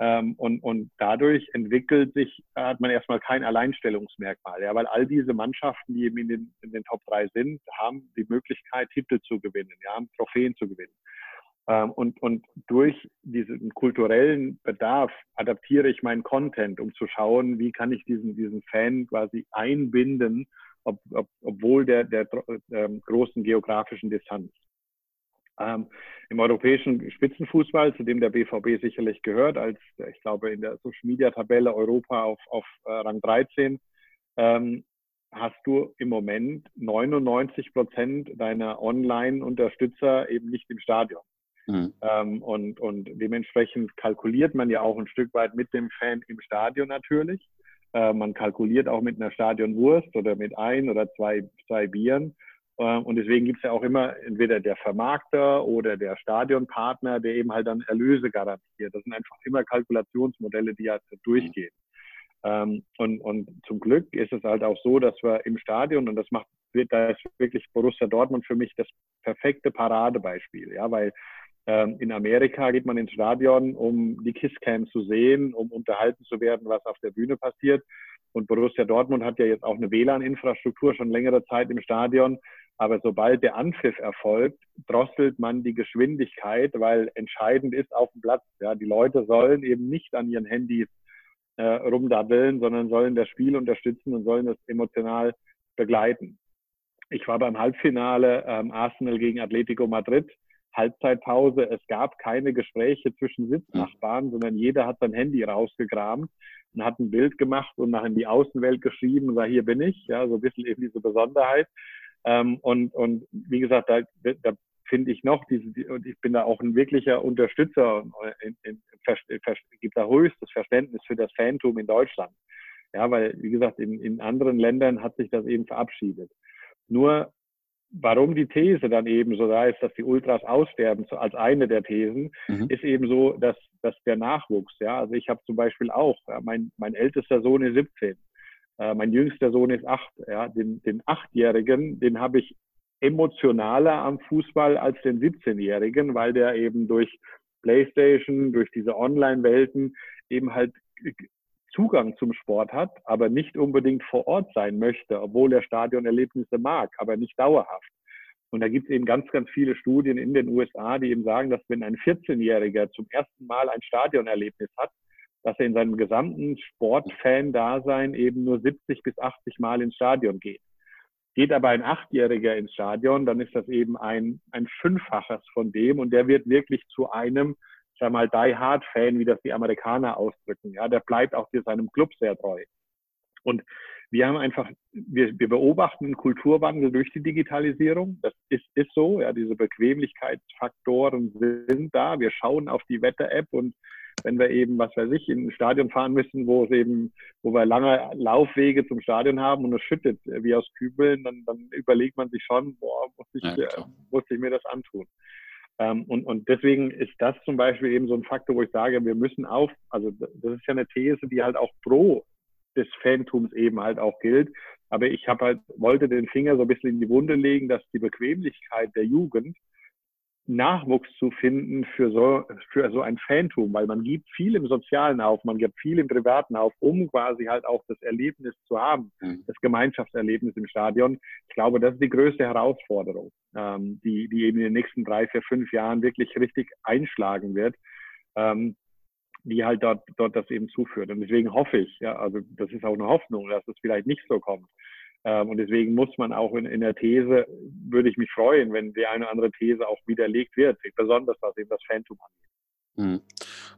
Ähm, und, und dadurch entwickelt sich, hat man erstmal kein Alleinstellungsmerkmal, ja, weil all diese Mannschaften, die eben in den, in den Top 3 sind, haben die Möglichkeit, Titel zu gewinnen, ja, Trophäen zu gewinnen. Ähm, und, und durch diesen kulturellen Bedarf adaptiere ich meinen Content, um zu schauen, wie kann ich diesen, diesen Fan quasi einbinden, ob, ob, obwohl der, der äh, großen geografischen Distanz. Ähm, Im europäischen Spitzenfußball, zu dem der BVB sicherlich gehört, als ich glaube in der Social Media Tabelle Europa auf, auf äh, Rang 13, ähm, hast du im Moment 99 Prozent deiner Online-Unterstützer eben nicht im Stadion. Mhm. Ähm, und, und dementsprechend kalkuliert man ja auch ein Stück weit mit dem Fan im Stadion natürlich. Äh, man kalkuliert auch mit einer Stadionwurst oder mit ein oder zwei, zwei Bieren. Äh, und deswegen gibt es ja auch immer entweder der Vermarkter oder der Stadionpartner, der eben halt dann Erlöse garantiert. Das sind einfach immer Kalkulationsmodelle, die halt durchgehen. Ähm, und, und zum Glück ist es halt auch so, dass wir im Stadion, und das macht, da ist wirklich Borussia Dortmund für mich das perfekte Paradebeispiel, ja, weil ähm, in Amerika geht man ins Stadion, um die Kisscam zu sehen, um unterhalten zu werden, was auf der Bühne passiert. Und Borussia Dortmund hat ja jetzt auch eine WLAN-Infrastruktur schon längere Zeit im Stadion. Aber sobald der Anpfiff erfolgt, drosselt man die Geschwindigkeit, weil entscheidend ist auf dem Platz. Ja, die Leute sollen eben nicht an ihren Handys äh, rumdabbeln, sondern sollen das Spiel unterstützen und sollen das emotional begleiten. Ich war beim Halbfinale ähm, Arsenal gegen Atletico Madrid Halbzeitpause. Es gab keine Gespräche zwischen Sitznachbarn, sondern jeder hat sein Handy rausgekramt und hat ein Bild gemacht und nach in die Außenwelt geschrieben und sagt, hier bin ich. Ja, so ein bisschen eben diese Besonderheit. Ähm, und, und wie gesagt, da, da finde ich noch, diese, und ich bin da auch ein wirklicher Unterstützer und in, in, in, gibt da höchstes Verständnis für das Phantom in Deutschland. Ja, weil, wie gesagt, in, in anderen Ländern hat sich das eben verabschiedet. Nur warum die These dann eben so da ist, dass die Ultras aussterben, so als eine der Thesen, mhm. ist eben so, dass, dass der Nachwuchs, ja, also ich habe zum Beispiel auch, ja, mein, mein ältester Sohn ist 17, äh, mein jüngster Sohn ist 8, ja, den, den Achtjährigen, den habe ich emotionaler am Fußball als den 17-Jährigen, weil der eben durch Playstation, durch diese Online-Welten eben halt Zugang zum Sport hat, aber nicht unbedingt vor Ort sein möchte, obwohl er Stadionerlebnisse mag, aber nicht dauerhaft. Und da gibt es eben ganz, ganz viele Studien in den USA, die eben sagen, dass wenn ein 14-Jähriger zum ersten Mal ein Stadionerlebnis hat, dass er in seinem gesamten Sportfan-Dasein eben nur 70 bis 80 Mal ins Stadion geht. Geht aber ein Achtjähriger ins Stadion, dann ist das eben ein, ein Fünffaches von dem und der wird wirklich zu einem sag mal, Die Hard Fan, wie das die Amerikaner ausdrücken. Ja, der bleibt auch seinem Club sehr treu. Und wir haben einfach, wir, wir beobachten einen Kulturwandel durch die Digitalisierung. Das ist, ist so. Ja, diese Bequemlichkeitsfaktoren sind da. Wir schauen auf die Wetter-App und wenn wir eben, was weiß ich, in ein Stadion fahren müssen, wo es eben, wo wir lange Laufwege zum Stadion haben und es schüttet wie aus Kübeln, dann, dann überlegt man sich schon, boah, muss ich, ja, äh, muss ich mir das antun. Ähm, und, und deswegen ist das zum Beispiel eben so ein Faktor, wo ich sage, wir müssen auf, also das ist ja eine These, die halt auch pro des Fantums eben halt auch gilt. Aber ich habe halt, wollte den Finger so ein bisschen in die Wunde legen, dass die Bequemlichkeit der Jugend Nachwuchs zu finden für so, für so ein Fantum, weil man gibt viel im Sozialen auf, man gibt viel im Privaten auf, um quasi halt auch das Erlebnis zu haben, mhm. das Gemeinschaftserlebnis im Stadion. Ich glaube, das ist die größte Herausforderung, ähm, die, die eben in den nächsten drei, vier, fünf Jahren wirklich richtig einschlagen wird. Ähm, die halt dort, dort das eben zuführt. Und deswegen hoffe ich, ja, also das ist auch eine Hoffnung, dass es vielleicht nicht so kommt. Ähm, und deswegen muss man auch in, in, der These, würde ich mich freuen, wenn die eine oder andere These auch widerlegt wird, besonders was eben das Phantom angeht. Mhm.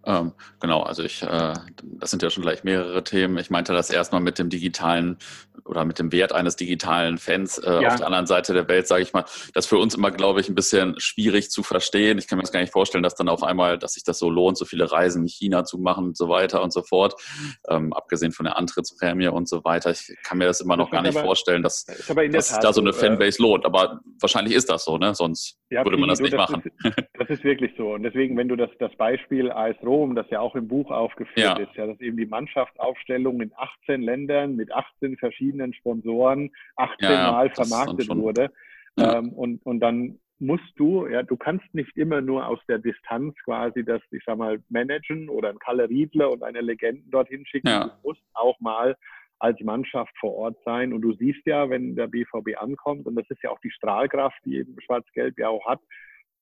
Ähm, genau, also ich, äh, das sind ja schon gleich mehrere Themen. Ich meinte das erstmal mit dem digitalen oder mit dem Wert eines digitalen Fans äh, ja. auf der anderen Seite der Welt, sage ich mal. Das ist für uns immer, glaube ich, ein bisschen schwierig zu verstehen. Ich kann mir das gar nicht vorstellen, dass dann auf einmal, dass sich das so lohnt, so viele Reisen in China zu machen und so weiter und so fort. Ähm, abgesehen von der Antrittsprämie und so weiter. Ich kann mir das immer noch das gar nicht aber, vorstellen, dass, dass sich da so eine Fanbase lohnt. Aber wahrscheinlich ist das so, ne? Sonst ja, würde man das nicht das machen. Ist, das ist wirklich so. Und deswegen, wenn du das, das Beispiel AS Rom, das ja auch im Buch aufgeführt ja. ist, ja, dass eben die Mannschaftsaufstellung in 18 Ländern mit 18 verschiedenen Sponsoren 18 ja, Mal vermarktet wurde. Ähm, und, und dann musst du, ja, du kannst nicht immer nur aus der Distanz quasi das, ich sag mal, managen oder ein Kalle Riedler und eine Legenden dorthin schicken. Du musst auch mal als Mannschaft vor Ort sein. Und du siehst ja, wenn der BVB ankommt, und das ist ja auch die Strahlkraft, die eben Schwarz-Gelb ja auch hat,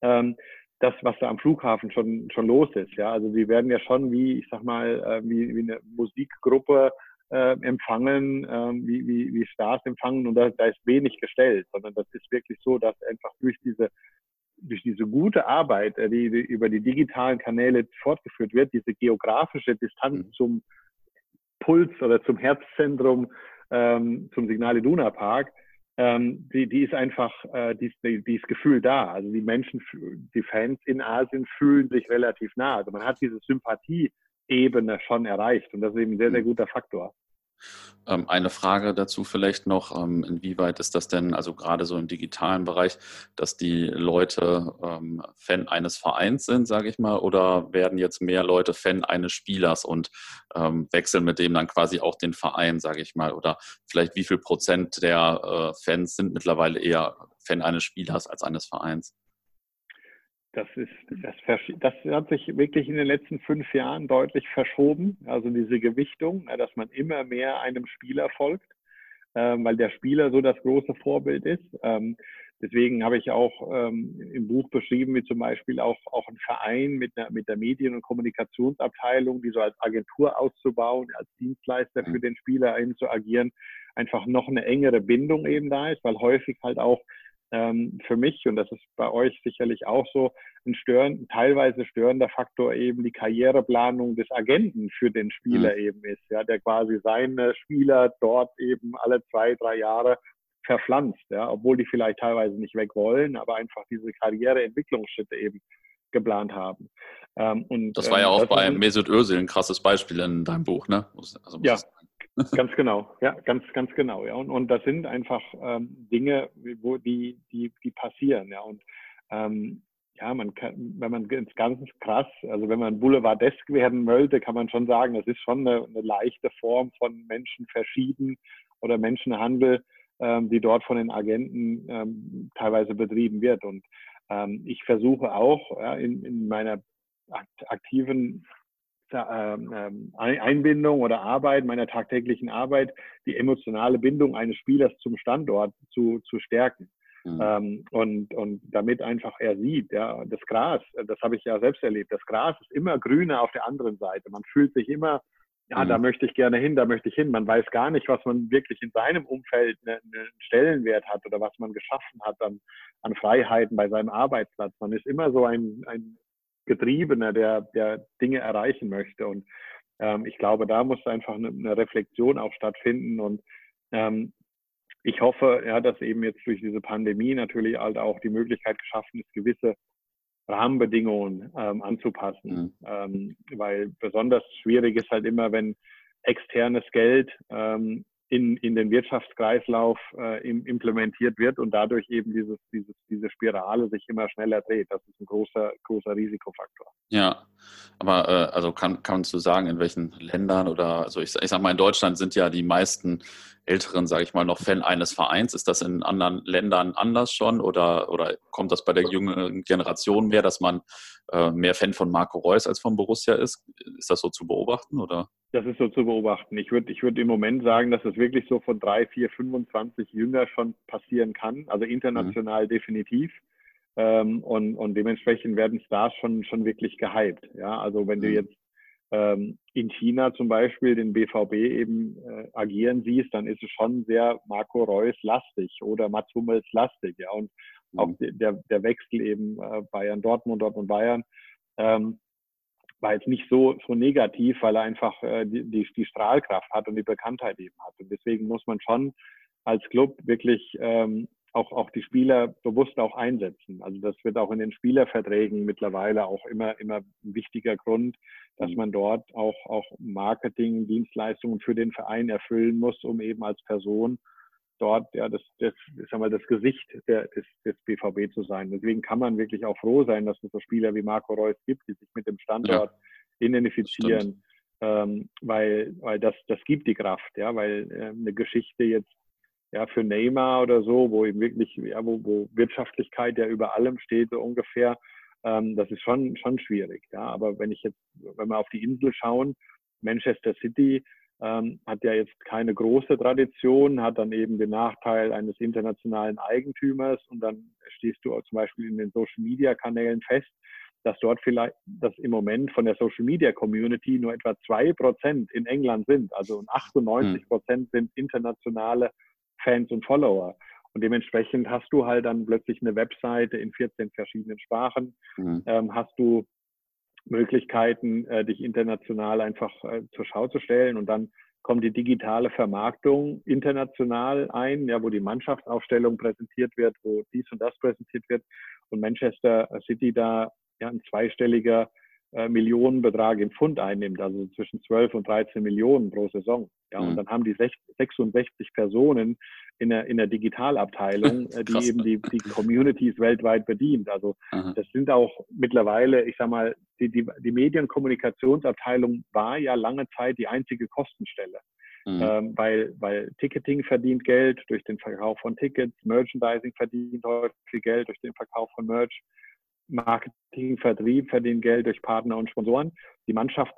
ähm, das, was da am Flughafen schon, schon los ist. Ja, also die werden ja schon wie, ich sag mal, äh, wie, wie eine Musikgruppe äh, empfangen, äh, wie, wie, wie Stars empfangen und da, da ist wenig gestellt, sondern das ist wirklich so, dass einfach durch diese durch diese gute Arbeit, äh, die, die über die digitalen Kanäle fortgeführt wird, diese geografische Distanz mhm. zum Puls oder zum Herzzentrum ähm, zum Signal Iduna Park, ähm, die, die ist einfach, äh, die, die, ist Gefühl da. Also die Menschen, die Fans in Asien fühlen sich relativ nah. Also man hat diese Sympathieebene schon erreicht und das ist eben ein sehr, sehr guter Faktor. Ähm, eine Frage dazu vielleicht noch, ähm, inwieweit ist das denn, also gerade so im digitalen Bereich, dass die Leute ähm, Fan eines Vereins sind, sage ich mal, oder werden jetzt mehr Leute Fan eines Spielers und wechseln mit dem dann quasi auch den Verein, sage ich mal, oder vielleicht wie viel Prozent der äh, Fans sind mittlerweile eher Fan eines Spielers als eines Vereins? Das, ist, das, das, hat sich wirklich in den letzten fünf Jahren deutlich verschoben. Also diese Gewichtung, dass man immer mehr einem Spieler folgt, ähm, weil der Spieler so das große Vorbild ist. Ähm, deswegen habe ich auch ähm, im Buch beschrieben, wie zum Beispiel auch, auch ein Verein mit, einer, mit der Medien- und Kommunikationsabteilung, die so als Agentur auszubauen, als Dienstleister für den Spieler eben zu agieren, einfach noch eine engere Bindung eben da ist, weil häufig halt auch ähm, für mich, und das ist bei euch sicherlich auch so, ein störend, teilweise störender Faktor eben die Karriereplanung des Agenten für den Spieler mhm. eben ist, ja, der quasi seine Spieler dort eben alle zwei, drei Jahre verpflanzt, ja, obwohl die vielleicht teilweise nicht weg wollen, aber einfach diese Karriereentwicklungsschritte eben geplant haben. Ähm, und, das war ja ähm, auch bei Mesut Özil ein krasses Beispiel in deinem Buch, ne? Also ja, Ganz genau, ja, ganz, ganz genau, ja. Und, und das sind einfach ähm, Dinge, wo die, die, die passieren, ja. Und ähm, ja, man kann, wenn man ganz, ganz krass, also wenn man boulevardesk werden wollte, kann man schon sagen, das ist schon eine, eine leichte Form von Menschen verschieden oder Menschenhandel, ähm, die dort von den Agenten ähm, teilweise betrieben wird. Und ähm, ich versuche auch ja, in, in meiner aktiven ähm, ähm, Einbindung oder Arbeit, meiner tagtäglichen Arbeit, die emotionale Bindung eines Spielers zum Standort zu, zu stärken. Mhm. Ähm, und, und damit einfach er sieht, ja, das Gras, das habe ich ja selbst erlebt, das Gras ist immer grüner auf der anderen Seite. Man fühlt sich immer, ja, mhm. da möchte ich gerne hin, da möchte ich hin. Man weiß gar nicht, was man wirklich in seinem Umfeld einen, einen Stellenwert hat oder was man geschaffen hat an, an Freiheiten bei seinem Arbeitsplatz. Man ist immer so ein, ein Getriebener, der, der Dinge erreichen möchte. Und ähm, ich glaube, da muss einfach eine, eine Reflexion auch stattfinden. Und ähm, ich hoffe, ja, dass eben jetzt durch diese Pandemie natürlich halt auch die Möglichkeit geschaffen ist, gewisse Rahmenbedingungen ähm, anzupassen. Mhm. Ähm, weil besonders schwierig ist halt immer, wenn externes Geld ähm, in, in den Wirtschaftskreislauf äh, implementiert wird und dadurch eben dieses, dieses, diese Spirale sich immer schneller dreht. Das ist ein großer, großer Risikofaktor. Ja, aber äh, also kann, kannst du sagen, in welchen Ländern oder also ich, ich sag mal, in Deutschland sind ja die meisten Älteren, sage ich mal, noch Fan eines Vereins. Ist das in anderen Ländern anders schon oder, oder kommt das bei der jüngeren Generation mehr, dass man äh, mehr Fan von Marco Reus als von Borussia ist? Ist das so zu beobachten oder? Das ist so zu beobachten. Ich würde ich würd im Moment sagen, dass es wirklich so von drei, vier, 25 Jünger schon passieren kann. Also international mhm. definitiv. Ähm, und, und dementsprechend werden Stars schon, schon wirklich gehypt. Ja, also wenn mhm. du jetzt ähm, in China zum Beispiel den BVB eben äh, agieren siehst, dann ist es schon sehr Marco Reus lastig oder Mats Hummels lastig. Ja, und mhm. auch der, der Wechsel eben äh, Bayern Dortmund, Dortmund Bayern. Ähm, war jetzt nicht so, so negativ, weil er einfach äh, die, die, Strahlkraft hat und die Bekanntheit eben hat. Und deswegen muss man schon als Club wirklich ähm, auch, auch die Spieler bewusst auch einsetzen. Also das wird auch in den Spielerverträgen mittlerweile auch immer, immer ein wichtiger Grund, dass mhm. man dort auch, auch Marketing, Dienstleistungen für den Verein erfüllen muss, um eben als Person dort ja das, das, ich sag mal, das Gesicht der, des, des BVB zu sein. Deswegen kann man wirklich auch froh sein, dass es so Spieler wie Marco Reus gibt, die sich mit dem Standort ja, identifizieren, ähm, weil, weil das, das gibt die Kraft, ja, weil äh, eine Geschichte jetzt ja für Neymar oder so, wo eben wirklich, ja, wo, wo Wirtschaftlichkeit ja über allem steht, so ungefähr, ähm, das ist schon, schon schwierig. Ja. Aber wenn ich jetzt, wenn wir auf die Insel schauen, Manchester City, ähm, hat ja jetzt keine große Tradition, hat dann eben den Nachteil eines internationalen Eigentümers und dann stehst du zum Beispiel in den Social Media Kanälen fest, dass dort vielleicht, dass im Moment von der Social Media Community nur etwa zwei Prozent in England sind, also 98 hm. Prozent sind internationale Fans und Follower. Und dementsprechend hast du halt dann plötzlich eine Webseite in 14 verschiedenen Sprachen, mhm. ähm, hast du Möglichkeiten, äh, dich international einfach äh, zur Schau zu stellen. Und dann kommt die digitale Vermarktung international ein, ja, wo die Mannschaftsaufstellung präsentiert wird, wo dies und das präsentiert wird und Manchester City da ja, ein zweistelliger Millionenbetrag im Pfund einnimmt, also zwischen 12 und 13 Millionen pro Saison. Ja, mhm. und dann haben die 66 Personen in der, in der Digitalabteilung, äh, die eben die, die Communities weltweit bedient. Also Aha. das sind auch mittlerweile, ich sag mal, die, die, die Medienkommunikationsabteilung war ja lange Zeit die einzige Kostenstelle. Mhm. Ähm, weil, weil Ticketing verdient Geld durch den Verkauf von Tickets, Merchandising verdient häufig Geld durch den Verkauf von Merch. Marketing, Vertrieb verdienen Geld durch Partner und Sponsoren. Die Mannschaft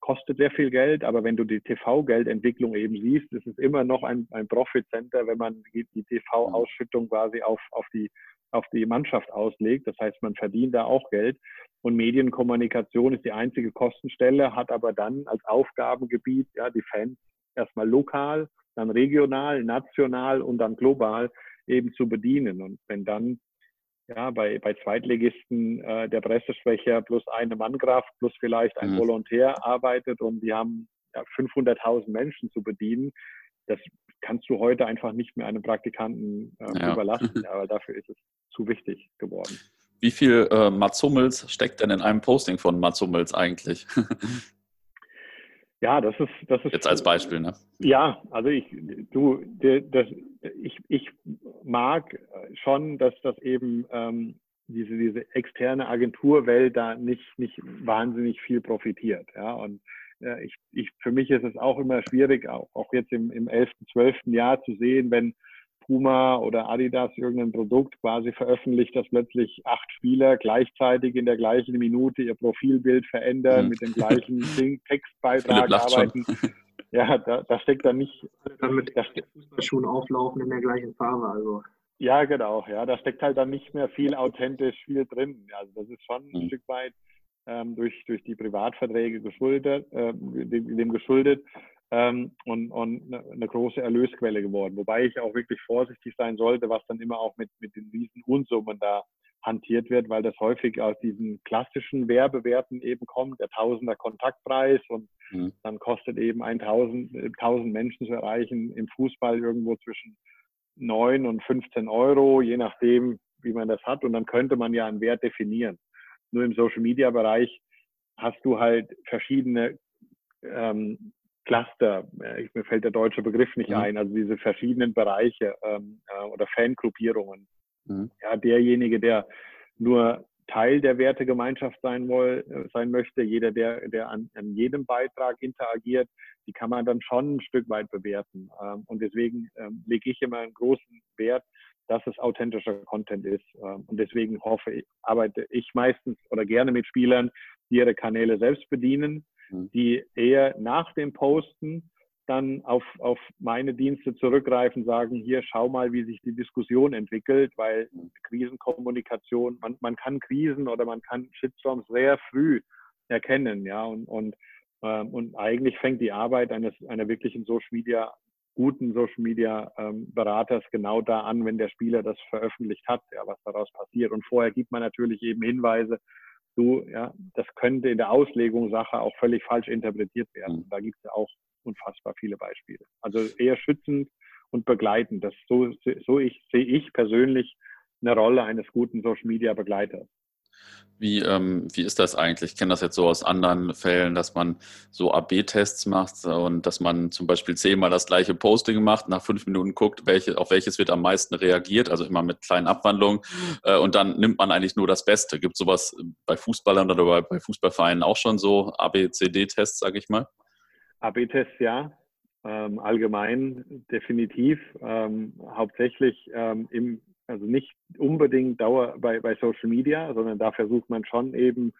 kostet sehr viel Geld, aber wenn du die TV-Geldentwicklung eben siehst, ist es immer noch ein, ein Profit-Center, wenn man die, die TV-Ausschüttung quasi auf, auf, die, auf die Mannschaft auslegt. Das heißt, man verdient da auch Geld. Und Medienkommunikation ist die einzige Kostenstelle, hat aber dann als Aufgabengebiet ja, die Fans erstmal lokal, dann regional, national und dann global eben zu bedienen. Und wenn dann ja, bei, bei Zweitligisten äh, der Pressesprecher plus eine Mannkraft plus vielleicht ein mhm. Volontär arbeitet und die haben ja, 500.000 Menschen zu bedienen. Das kannst du heute einfach nicht mehr einem Praktikanten äh, ja. überlassen, aber dafür ist es zu wichtig geworden. Wie viel äh, Mats Hummels steckt denn in einem Posting von Mats Hummels eigentlich? Ja, das ist, das ist. Jetzt als Beispiel, ne? Ja, also ich, du, das, ich, ich mag schon, dass das eben ähm, diese, diese externe Agenturwelt da nicht, nicht wahnsinnig viel profitiert. Ja, und äh, ich, ich, für mich ist es auch immer schwierig, auch, auch jetzt im, im 11., 12. Jahr zu sehen, wenn Puma oder Adidas irgendein Produkt quasi veröffentlicht, dass plötzlich acht Spieler gleichzeitig in der gleichen Minute ihr Profilbild verändern, mhm. mit dem gleichen Textbeitrag arbeiten. Ja, da, da, steckt dann nicht. Dann mit da Fußballschuhen auflaufen in der gleichen Farbe. Also. Ja, genau. Ja, da steckt halt dann nicht mehr viel authentisch viel drin. Also das ist schon ein mhm. Stück weit ähm, durch, durch die Privatverträge geschuldet, äh, dem, dem geschuldet ähm, und, und eine große Erlösquelle geworden. Wobei ich auch wirklich vorsichtig sein sollte, was dann immer auch mit, mit den riesen Unsummen da hantiert wird, weil das häufig aus diesen klassischen Werbewerten eben kommt, der Tausender Kontaktpreis und mhm. dann kostet eben 1000, 1000 Menschen zu erreichen im Fußball irgendwo zwischen 9 und 15 Euro, je nachdem, wie man das hat. Und dann könnte man ja einen Wert definieren. Nur im Social Media Bereich hast du halt verschiedene ähm, Cluster, äh, mir fällt der deutsche Begriff nicht mhm. ein, also diese verschiedenen Bereiche ähm, äh, oder Fangruppierungen. Mhm. Ja, derjenige, der nur Teil der Wertegemeinschaft sein, woll, äh, sein möchte, jeder, der, der an, an, jedem Beitrag interagiert, die kann man dann schon ein Stück weit bewerten. Ähm, und deswegen ähm, lege ich immer einen großen Wert, dass es authentischer Content ist. Ähm, und deswegen hoffe ich, arbeite ich meistens oder gerne mit Spielern, die ihre Kanäle selbst bedienen. Die eher nach dem Posten dann auf, auf meine Dienste zurückgreifen, sagen, hier schau mal, wie sich die Diskussion entwickelt, weil mhm. Krisenkommunikation, man, man kann Krisen oder man kann Shitstorms sehr früh erkennen, ja, und, und, ähm, und eigentlich fängt die Arbeit eines einer wirklichen Social Media, guten Social Media ähm, Beraters genau da an, wenn der Spieler das veröffentlicht hat, ja, was daraus passiert. Und vorher gibt man natürlich eben Hinweise, du, ja, das könnte in der Auslegung Sache auch völlig falsch interpretiert werden. Mhm. Da gibt es ja auch unfassbar viele Beispiele. Also eher schützend und begleitend. Das so, so ich, sehe ich persönlich eine Rolle eines guten Social Media Begleiters. Wie, ähm, wie ist das eigentlich? Ich kenne das jetzt so aus anderen Fällen, dass man so AB-Tests macht und dass man zum Beispiel zehnmal das gleiche Posting macht, nach fünf Minuten guckt, welche, auf welches wird am meisten reagiert, also immer mit kleinen Abwandlungen äh, und dann nimmt man eigentlich nur das Beste. Gibt es sowas bei Fußballern oder bei, bei Fußballvereinen auch schon so AB-CD-Tests, sage ich mal? AB-Tests ja, ähm, allgemein definitiv, ähm, hauptsächlich ähm, im also nicht unbedingt Dauer bei, bei Social Media, sondern da versucht man schon eben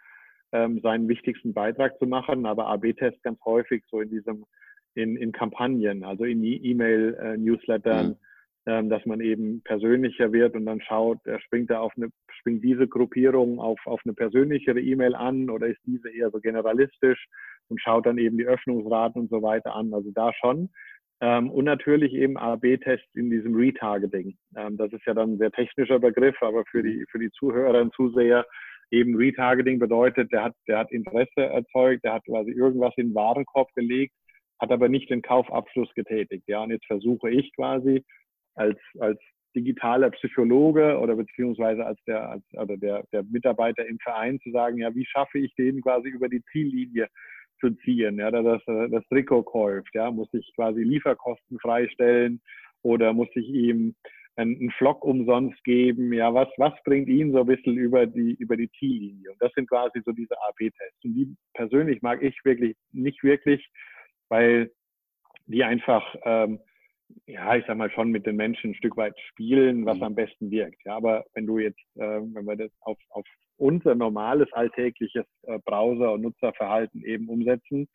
ähm, seinen wichtigsten Beitrag zu machen, aber AB-Test ganz häufig so in diesem, in, in Kampagnen, also in E-Mail-Newslettern, mhm. ähm, dass man eben persönlicher wird und dann schaut, er springt da auf eine, springt diese Gruppierung auf, auf eine persönlichere E-Mail an oder ist diese eher so generalistisch und schaut dann eben die Öffnungsraten und so weiter an. Also da schon. Ähm, und natürlich eben A-B-Tests in diesem Retargeting. Ähm, das ist ja dann ein sehr technischer Begriff, aber für die, für die Zuhörer und Zuseher eben Retargeting bedeutet, der hat, der hat Interesse erzeugt, der hat quasi irgendwas in den Warenkorb gelegt, hat aber nicht den Kaufabschluss getätigt. Ja, und jetzt versuche ich quasi als, als digitaler Psychologe oder beziehungsweise als der, als, oder der, der Mitarbeiter im Verein zu sagen, ja, wie schaffe ich den quasi über die Ziellinie zu ziehen, ja, dass das Trikot kauft, ja, muss ich quasi Lieferkosten freistellen oder muss ich ihm einen Flock umsonst geben, ja, was, was bringt ihn so ein bisschen über die, über die Ziellinie? Und das sind quasi so diese AB-Tests. Und die persönlich mag ich wirklich nicht wirklich, weil die einfach, ähm, ja, ich sag mal schon mit den Menschen ein Stück weit spielen, was mhm. am besten wirkt. Ja, aber wenn du jetzt, äh, wenn wir das auf, auf unser normales alltägliches äh, Browser- und Nutzerverhalten eben umsetzen,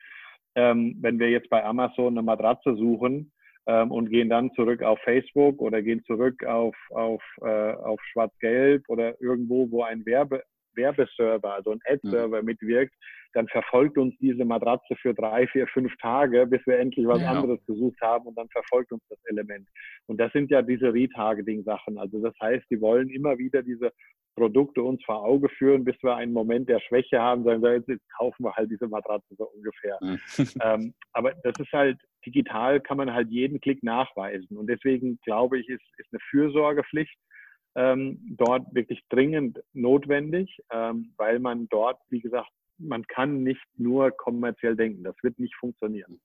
ähm, wenn wir jetzt bei Amazon eine Matratze suchen ähm, und gehen dann zurück auf Facebook oder gehen zurück auf, auf, äh, auf Schwarz-Gelb oder irgendwo, wo ein Werbe, Werbeserver, also ein Ad-Server mhm. mitwirkt, dann verfolgt uns diese Matratze für drei, vier, fünf Tage, bis wir endlich was ja. anderes gesucht haben und dann verfolgt uns das Element. Und das sind ja diese Retargeting-Sachen. Also das heißt, die wollen immer wieder diese Produkte uns vor Auge führen, bis wir einen Moment der Schwäche haben, sagen, so, jetzt, jetzt kaufen wir halt diese Matratze so ungefähr. Ähm, aber das ist halt, digital kann man halt jeden Klick nachweisen. Und deswegen glaube ich, ist, ist eine Fürsorgepflicht ähm, dort wirklich dringend notwendig, ähm, weil man dort, wie gesagt, man kann nicht nur kommerziell denken. Das wird nicht funktionieren.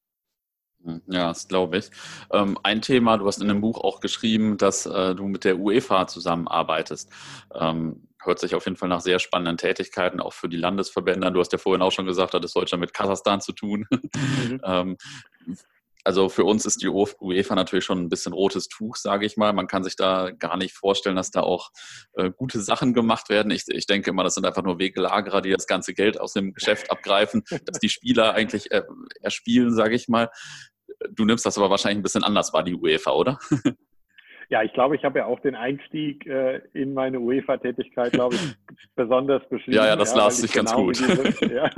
Hm, ja, das glaube ich. Ähm, ein Thema, du hast in dem Buch auch geschrieben, dass äh, du mit der UEFA zusammenarbeitest. Ähm, hört sich auf jeden Fall nach sehr spannenden Tätigkeiten, auch für die Landesverbände. Du hast ja vorhin auch schon gesagt, hat Deutschland mit Kasachstan zu tun. Mhm. ähm, also für uns ist die UEFA natürlich schon ein bisschen rotes Tuch, sage ich mal. Man kann sich da gar nicht vorstellen, dass da auch äh, gute Sachen gemacht werden. Ich, ich, denke immer, das sind einfach nur Wegelagerer, die das ganze Geld aus dem Geschäft abgreifen, dass die Spieler eigentlich äh, erspielen, sage ich mal. Du nimmst das aber wahrscheinlich ein bisschen anders wahr, die UEFA, oder? Ja, ich glaube, ich habe ja auch den Einstieg äh, in meine UEFA-Tätigkeit, glaube ich, besonders beschrieben. Ja, ja, das ja, las sich ganz genau gut. Diese, ja,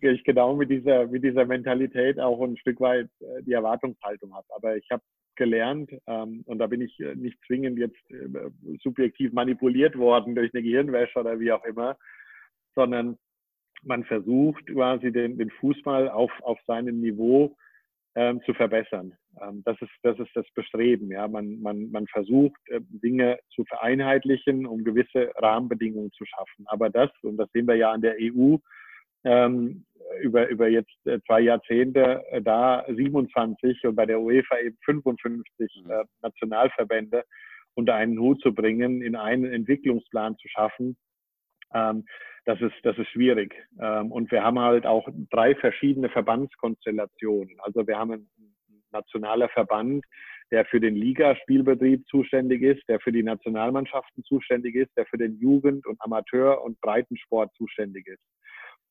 ich genau mit dieser, mit dieser Mentalität auch ein Stück weit äh, die Erwartungshaltung habe. Aber ich habe gelernt, ähm, und da bin ich äh, nicht zwingend jetzt äh, subjektiv manipuliert worden durch eine Gehirnwäsche oder wie auch immer, sondern man versucht quasi den, den Fußball auf, auf seinem Niveau ähm, zu verbessern. Ähm, das, ist, das ist das Bestreben. Ja? Man, man, man versucht, äh, Dinge zu vereinheitlichen, um gewisse Rahmenbedingungen zu schaffen. Aber das, und das sehen wir ja an der EU, ähm, über, über jetzt äh, zwei Jahrzehnte äh, da 27 und bei der UEFA eben 55 mhm. äh, Nationalverbände unter einen Hut zu bringen, in einen Entwicklungsplan zu schaffen, ähm, das ist, das ist schwierig. Ähm, und wir haben halt auch drei verschiedene Verbandskonstellationen. Also wir haben einen nationaler Verband, der für den Ligaspielbetrieb zuständig ist, der für die Nationalmannschaften zuständig ist, der für den Jugend- und Amateur- und Breitensport zuständig ist.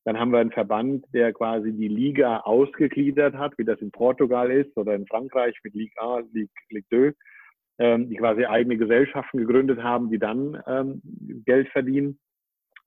Dann haben wir einen Verband, der quasi die Liga ausgegliedert hat, wie das in Portugal ist oder in Frankreich mit Ligue A, Ligue, Ligue 2, ähm, die quasi eigene Gesellschaften gegründet haben, die dann ähm, Geld verdienen.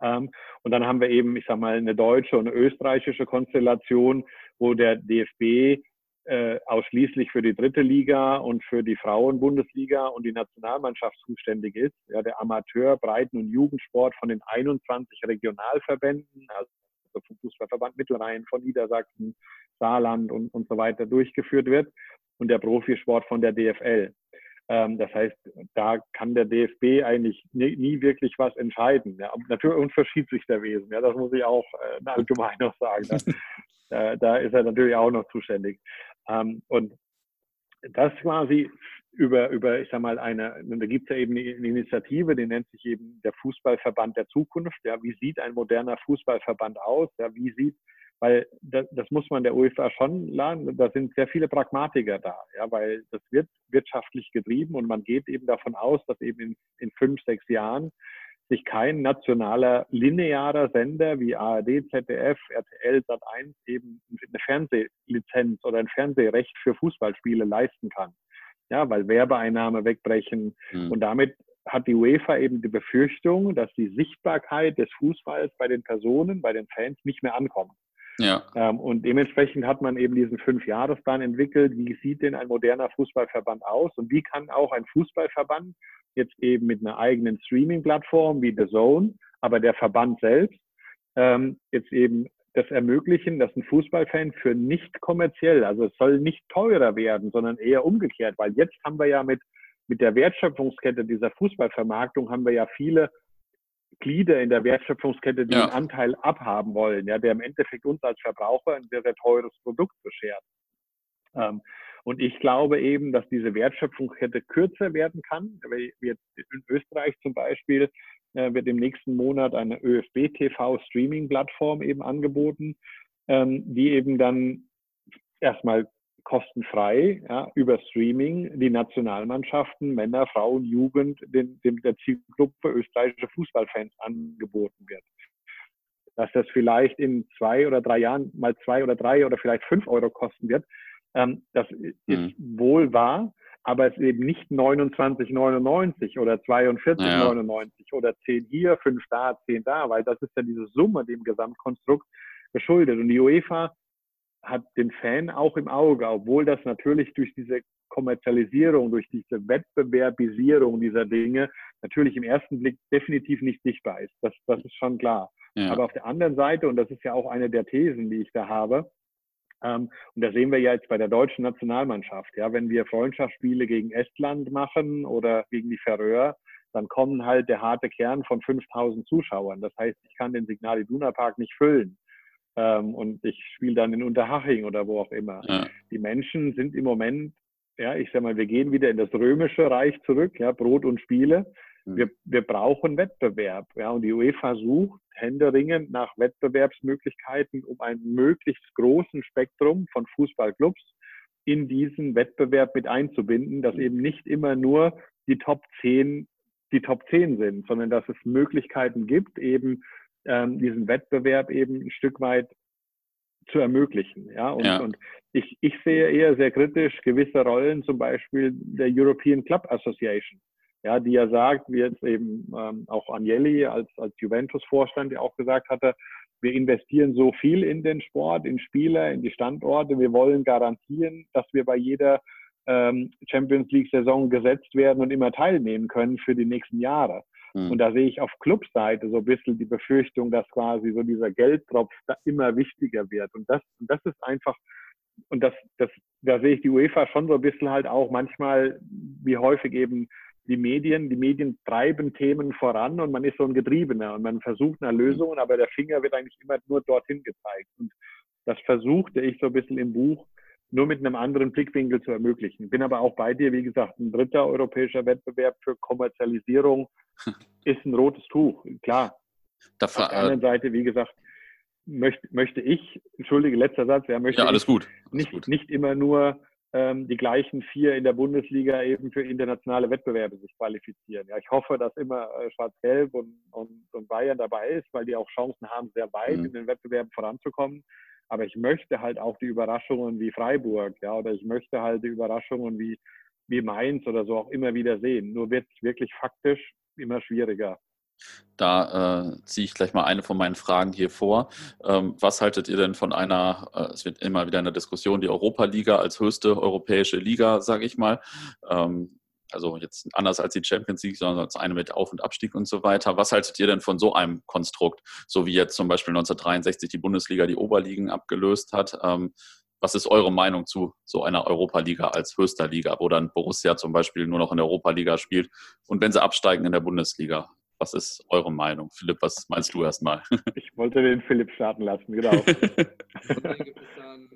Ähm, und dann haben wir eben, ich sag mal, eine deutsche und eine österreichische Konstellation, wo der DFB äh, ausschließlich für die dritte Liga und für die Frauenbundesliga und die Nationalmannschaft zuständig ist. Ja, der Amateur-, Breiten- und Jugendsport von den 21 Regionalverbänden, also vom Fußballverband Mittelrhein, von Niedersachsen, Saarland und, und so weiter durchgeführt wird und der Profisport von der DFL. Ähm, das heißt, da kann der DFB eigentlich nie, nie wirklich was entscheiden. Ja. Natürlich und für Schiedsrichterwesen, ja, das muss ich auch äh, allgemein noch sagen. Da, da ist er natürlich auch noch zuständig. Ähm, und das quasi über, über, ich sag mal, eine, da gibt es ja eben eine Initiative, die nennt sich eben der Fußballverband der Zukunft. Ja, wie sieht ein moderner Fußballverband aus? Ja, wie sieht weil das, das muss man der UEFA schon lernen. Da sind sehr viele Pragmatiker da, ja, weil das wird wirtschaftlich getrieben und man geht eben davon aus, dass eben in, in fünf, sechs Jahren sich kein nationaler linearer Sender wie ARD, ZDF, RTL, Sat1 eben eine Fernsehlizenz oder ein Fernsehrecht für Fußballspiele leisten kann. Ja, weil Werbeeinnahme wegbrechen mhm. und damit hat die UEFA eben die Befürchtung, dass die Sichtbarkeit des Fußballs bei den Personen, bei den Fans nicht mehr ankommt. Ja. Ähm, und dementsprechend hat man eben diesen Fünfjahresplan entwickelt. Wie sieht denn ein moderner Fußballverband aus? Und wie kann auch ein Fußballverband jetzt eben mit einer eigenen Streaming-Plattform wie The Zone, aber der Verband selbst ähm, jetzt eben das ermöglichen, dass ein Fußballfan für nicht kommerziell, also es soll nicht teurer werden, sondern eher umgekehrt, weil jetzt haben wir ja mit, mit der Wertschöpfungskette dieser Fußballvermarktung haben wir ja viele Glieder in der Wertschöpfungskette, die ja. einen Anteil abhaben wollen, ja, der im Endeffekt uns als Verbraucher ein sehr, sehr teures Produkt beschert. Ähm, und ich glaube eben, dass diese Wertschöpfungskette kürzer werden kann. Wir in Österreich zum Beispiel äh, wird im nächsten Monat eine ÖFB-TV-Streaming-Plattform eben angeboten, ähm, die eben dann erstmal kostenfrei ja, über Streaming die Nationalmannschaften, Männer, Frauen, Jugend, den, dem, der Zielgruppe österreichische Fußballfans angeboten wird. Dass das vielleicht in zwei oder drei Jahren mal zwei oder drei oder vielleicht fünf Euro kosten wird, ähm, das mhm. ist wohl wahr, aber es ist eben nicht 29,99 oder 42,99 ja. oder 10 hier, 5 da, 10 da, weil das ist ja diese Summe dem Gesamtkonstrukt geschuldet. Und die UEFA hat den Fan auch im Auge, obwohl das natürlich durch diese Kommerzialisierung, durch diese Wettbewerbisierung dieser Dinge natürlich im ersten Blick definitiv nicht sichtbar ist. Das, das ist schon klar. Ja. Aber auf der anderen Seite, und das ist ja auch eine der Thesen, die ich da habe, ähm, und da sehen wir ja jetzt bei der deutschen Nationalmannschaft, ja, wenn wir Freundschaftsspiele gegen Estland machen oder gegen die Färöer, dann kommen halt der harte Kern von 5000 Zuschauern. Das heißt, ich kann den Signal Iduna Park nicht füllen. Ähm, und ich spiele dann in Unterhaching oder wo auch immer. Ja. Die Menschen sind im Moment, ja, ich sag mal, wir gehen wieder in das römische Reich zurück, ja, Brot und Spiele. Mhm. Wir, wir brauchen Wettbewerb, ja, und die UEFA sucht händeringend nach Wettbewerbsmöglichkeiten, um ein möglichst großen Spektrum von Fußballclubs in diesen Wettbewerb mit einzubinden, dass eben nicht immer nur die Top 10 die Top 10 sind, sondern dass es Möglichkeiten gibt, eben ähm, diesen Wettbewerb eben ein Stück weit zu ermöglichen. Ja? Und, ja. und ich, ich sehe eher sehr kritisch gewisse Rollen, zum Beispiel der European Club Association, ja, die ja sagt, wie jetzt eben ähm, auch Agnelli als, als Juventus-Vorstand ja auch gesagt hatte, wir investieren so viel in den Sport, in Spieler, in die Standorte. Wir wollen garantieren, dass wir bei jeder ähm, Champions League-Saison gesetzt werden und immer teilnehmen können für die nächsten Jahre. Mhm. Und da sehe ich auf Clubseite so ein bisschen die Befürchtung, dass quasi so dieser Geldtropf da immer wichtiger wird. Und das, das ist einfach, und das, das, da sehe ich die UEFA schon so ein bisschen halt auch manchmal, wie häufig eben die Medien, die Medien treiben Themen voran und man ist so ein Getriebener und man versucht nach Lösungen, aber der Finger wird eigentlich immer nur dorthin gezeigt. Und das versuchte ich so ein bisschen im Buch nur mit einem anderen Blickwinkel zu ermöglichen. Bin aber auch bei dir, wie gesagt, ein dritter europäischer Wettbewerb für Kommerzialisierung ist ein rotes Tuch, klar. Dafür, Auf der anderen Seite, wie gesagt, möchte, möchte ich, entschuldige, letzter Satz, ja, möchte ja, alles gut. Alles nicht, gut. nicht immer nur ähm, die gleichen vier in der Bundesliga eben für internationale Wettbewerbe sich qualifizieren. Ja, ich hoffe, dass immer äh, Schwarz-Gelb und, und, und, Bayern dabei ist, weil die auch Chancen haben, sehr weit mhm. in den Wettbewerben voranzukommen. Aber ich möchte halt auch die Überraschungen wie Freiburg, ja, oder ich möchte halt die Überraschungen wie, wie Mainz oder so auch immer wieder sehen. Nur wird es wirklich faktisch immer schwieriger. Da äh, ziehe ich gleich mal eine von meinen Fragen hier vor. Ähm, was haltet ihr denn von einer, äh, es wird immer wieder in der Diskussion, die Europa-Liga als höchste europäische Liga, sage ich mal. Ähm, also jetzt anders als die Champions League, sondern als eine mit Auf- und Abstieg und so weiter. Was haltet ihr denn von so einem Konstrukt, so wie jetzt zum Beispiel 1963 die Bundesliga die Oberligen abgelöst hat? Ähm, was ist eure Meinung zu so einer Europa-Liga als höchster Liga, wo dann Borussia zum Beispiel nur noch in der Europa-Liga spielt und wenn sie absteigen in der Bundesliga? Was ist eure Meinung? Philipp, was meinst du erstmal? Ich wollte den Philipp starten lassen, genau.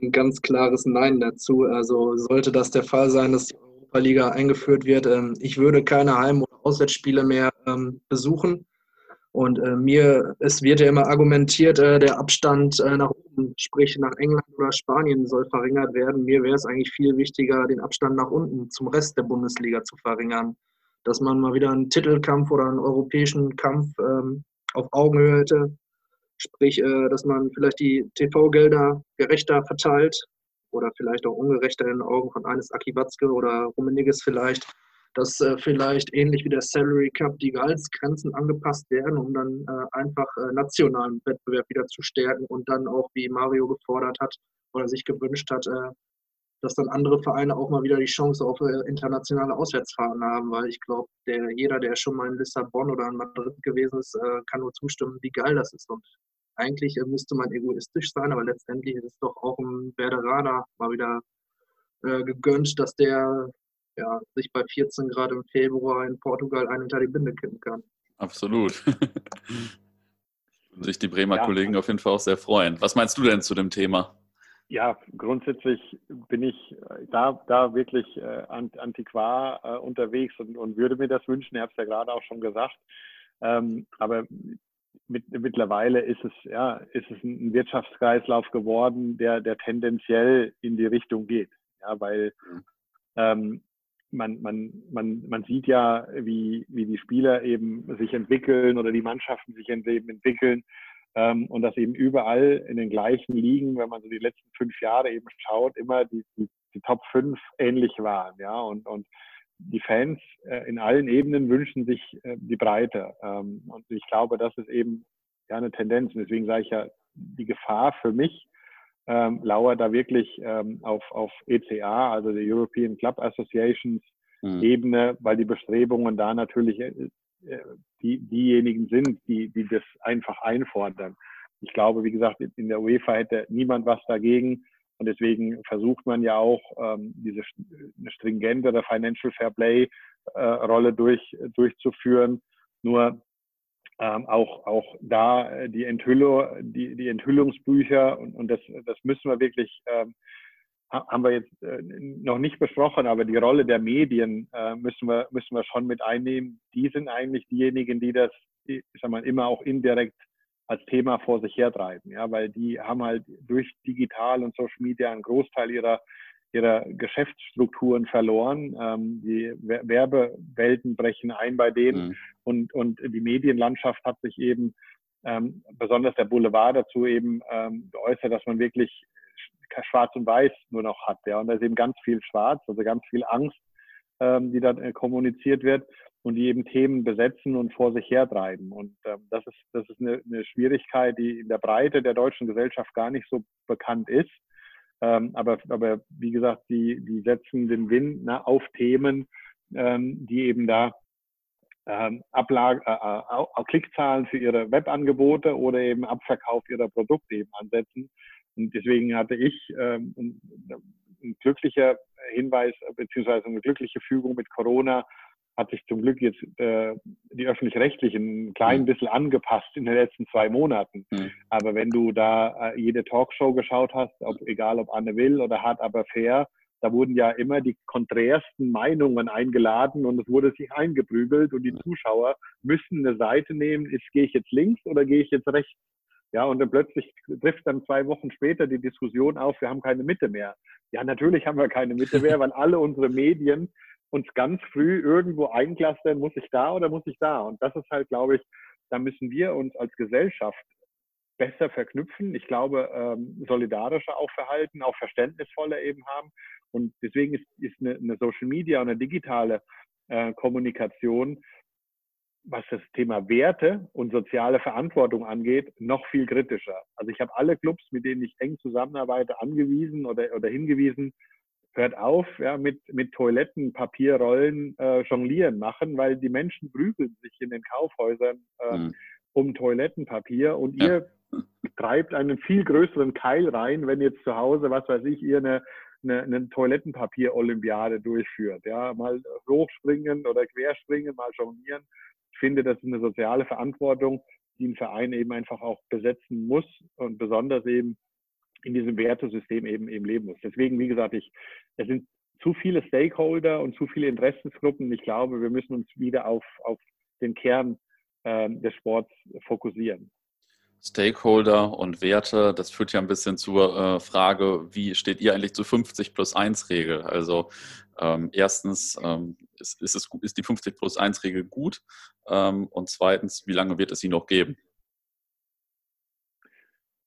ein ganz klares Nein dazu. Also sollte das der Fall sein, dass die Europa-Liga eingeführt wird, ähm, ich würde keine Heim- oder Auswärtsspiele mehr ähm, besuchen. Und äh, mir, es wird ja immer argumentiert, äh, der Abstand äh, nach oben, sprich nach England oder Spanien, soll verringert werden. Mir wäre es eigentlich viel wichtiger, den Abstand nach unten zum Rest der Bundesliga zu verringern. Dass man mal wieder einen Titelkampf oder einen europäischen Kampf ähm, auf Augenhöhe hätte. Sprich, dass man vielleicht die TV-Gelder gerechter verteilt oder vielleicht auch ungerechter in den Augen von eines Aki Watzke oder Rummeniges vielleicht, dass äh, vielleicht ähnlich wie der Salary Cup die Gehaltsgrenzen angepasst werden, um dann äh, einfach äh, nationalen Wettbewerb wieder zu stärken und dann auch, wie Mario gefordert hat oder sich gewünscht hat, äh, dass dann andere Vereine auch mal wieder die Chance auf äh, internationale Auswärtsfahrten haben, weil ich glaube, der, jeder, der schon mal in Lissabon oder in Madrid gewesen ist, äh, kann nur zustimmen, wie geil das ist. Und eigentlich äh, müsste man egoistisch sein, aber letztendlich ist es doch auch ein Werderaner mal wieder äh, gegönnt, dass der ja, sich bei 14 Grad im Februar in Portugal einen unter die Binde kippen kann. Absolut. sich die Bremer ja. Kollegen auf jeden Fall auch sehr freuen. Was meinst du denn zu dem Thema? Ja, grundsätzlich bin ich äh, da, da wirklich äh, antiquar äh, unterwegs und, und würde mir das wünschen. Ich habe es ja gerade auch schon gesagt. Ähm, aber mit, mittlerweile ist es, ja, ist es ein Wirtschaftskreislauf geworden, der, der tendenziell in die Richtung geht. Ja, weil mhm. ähm, man, man, man, man sieht ja, wie, wie die Spieler eben sich entwickeln oder die Mannschaften sich eben entwickeln. Ähm, und dass eben überall in den gleichen Ligen, wenn man so die letzten fünf Jahre eben schaut, immer die, die, die Top 5 ähnlich waren. Ja, und, und die Fans äh, in allen Ebenen wünschen sich äh, die Breite. Ähm, und ich glaube, das ist eben ja eine Tendenz. Und deswegen sage ich ja, die Gefahr für mich ähm, lauert da wirklich ähm, auf, auf ECA, also der European Club Associations mhm. Ebene, weil die Bestrebungen da natürlich äh, äh, die, diejenigen sind, die, die das einfach einfordern. Ich glaube, wie gesagt, in der UEFA hätte niemand was dagegen. Und deswegen versucht man ja auch, ähm, diese eine stringentere Financial Fair Play äh, Rolle durch, durchzuführen. Nur ähm, auch, auch da äh, die, Enthüllung, die, die Enthüllungsbücher und, und das, das müssen wir wirklich, ähm, haben wir jetzt äh, noch nicht besprochen, aber die Rolle der Medien äh, müssen, wir, müssen wir schon mit einnehmen. Die sind eigentlich diejenigen, die das, ich sag mal, immer auch indirekt als Thema vor sich hertreiben, ja, weil die haben halt durch digital und Social Media einen Großteil ihrer ihrer Geschäftsstrukturen verloren. Ähm, die Werbewelten brechen ein bei denen mhm. und, und die Medienlandschaft hat sich eben, ähm, besonders der Boulevard dazu eben ähm, geäußert, dass man wirklich schwarz und weiß nur noch hat. Ja. Und da ist eben ganz viel schwarz, also ganz viel Angst, ähm, die da äh, kommuniziert wird und die eben Themen besetzen und vor sich hertreiben. Und ähm, das ist, das ist eine, eine Schwierigkeit, die in der Breite der deutschen Gesellschaft gar nicht so bekannt ist. Ähm, aber, aber wie gesagt, die, die setzen den Wind na, auf Themen, ähm, die eben da ähm, Ablage, äh, äh, Klickzahlen für ihre Webangebote oder eben Abverkauf ihrer Produkte eben ansetzen. Und deswegen hatte ich ähm, ein, ein glücklicher Hinweis beziehungsweise eine glückliche Fügung mit Corona hat sich zum Glück jetzt äh, die öffentlich-rechtlichen ein klein mhm. bisschen angepasst in den letzten zwei Monaten. Mhm. Aber wenn du da äh, jede Talkshow geschaut hast, ob, egal ob Anne Will oder Hart aber fair, da wurden ja immer die konträrsten Meinungen eingeladen und es wurde sich eingeprügelt und die mhm. Zuschauer müssen eine Seite nehmen, ist, gehe ich jetzt links oder gehe ich jetzt rechts? Ja, und dann plötzlich trifft dann zwei Wochen später die Diskussion auf, wir haben keine Mitte mehr. Ja, natürlich haben wir keine Mitte mehr, weil alle unsere Medien uns ganz früh irgendwo einklastern, muss ich da oder muss ich da? Und das ist halt, glaube ich, da müssen wir uns als Gesellschaft besser verknüpfen. Ich glaube, ähm, solidarischer auch verhalten, auch verständnisvoller eben haben. Und deswegen ist, ist eine, eine Social Media und eine digitale äh, Kommunikation, was das Thema Werte und soziale Verantwortung angeht, noch viel kritischer. Also ich habe alle Clubs, mit denen ich eng zusammenarbeite, angewiesen oder, oder hingewiesen, hört auf ja, mit, mit Toilettenpapierrollen äh, jonglieren machen, weil die Menschen prügeln sich in den Kaufhäusern äh, mhm. um Toilettenpapier und ja. ihr treibt einen viel größeren Keil rein, wenn jetzt zu Hause, was weiß ich, ihr eine, eine, eine Toilettenpapier-Olympiade durchführt. Ja, mal hochspringen oder querspringen, mal jonglieren. Ich finde, das ist eine soziale Verantwortung, die ein Verein eben einfach auch besetzen muss und besonders eben in diesem Wertesystem eben, eben leben muss. Deswegen, wie gesagt, ich, es sind zu viele Stakeholder und zu viele Interessensgruppen. Ich glaube, wir müssen uns wieder auf, auf den Kern äh, des Sports fokussieren. Stakeholder und Werte, das führt ja ein bisschen zur äh, Frage, wie steht ihr eigentlich zur 50 plus 1 Regel? Also ähm, erstens, ähm, ist, ist, es, ist die 50 plus 1 Regel gut? Ähm, und zweitens, wie lange wird es sie noch geben?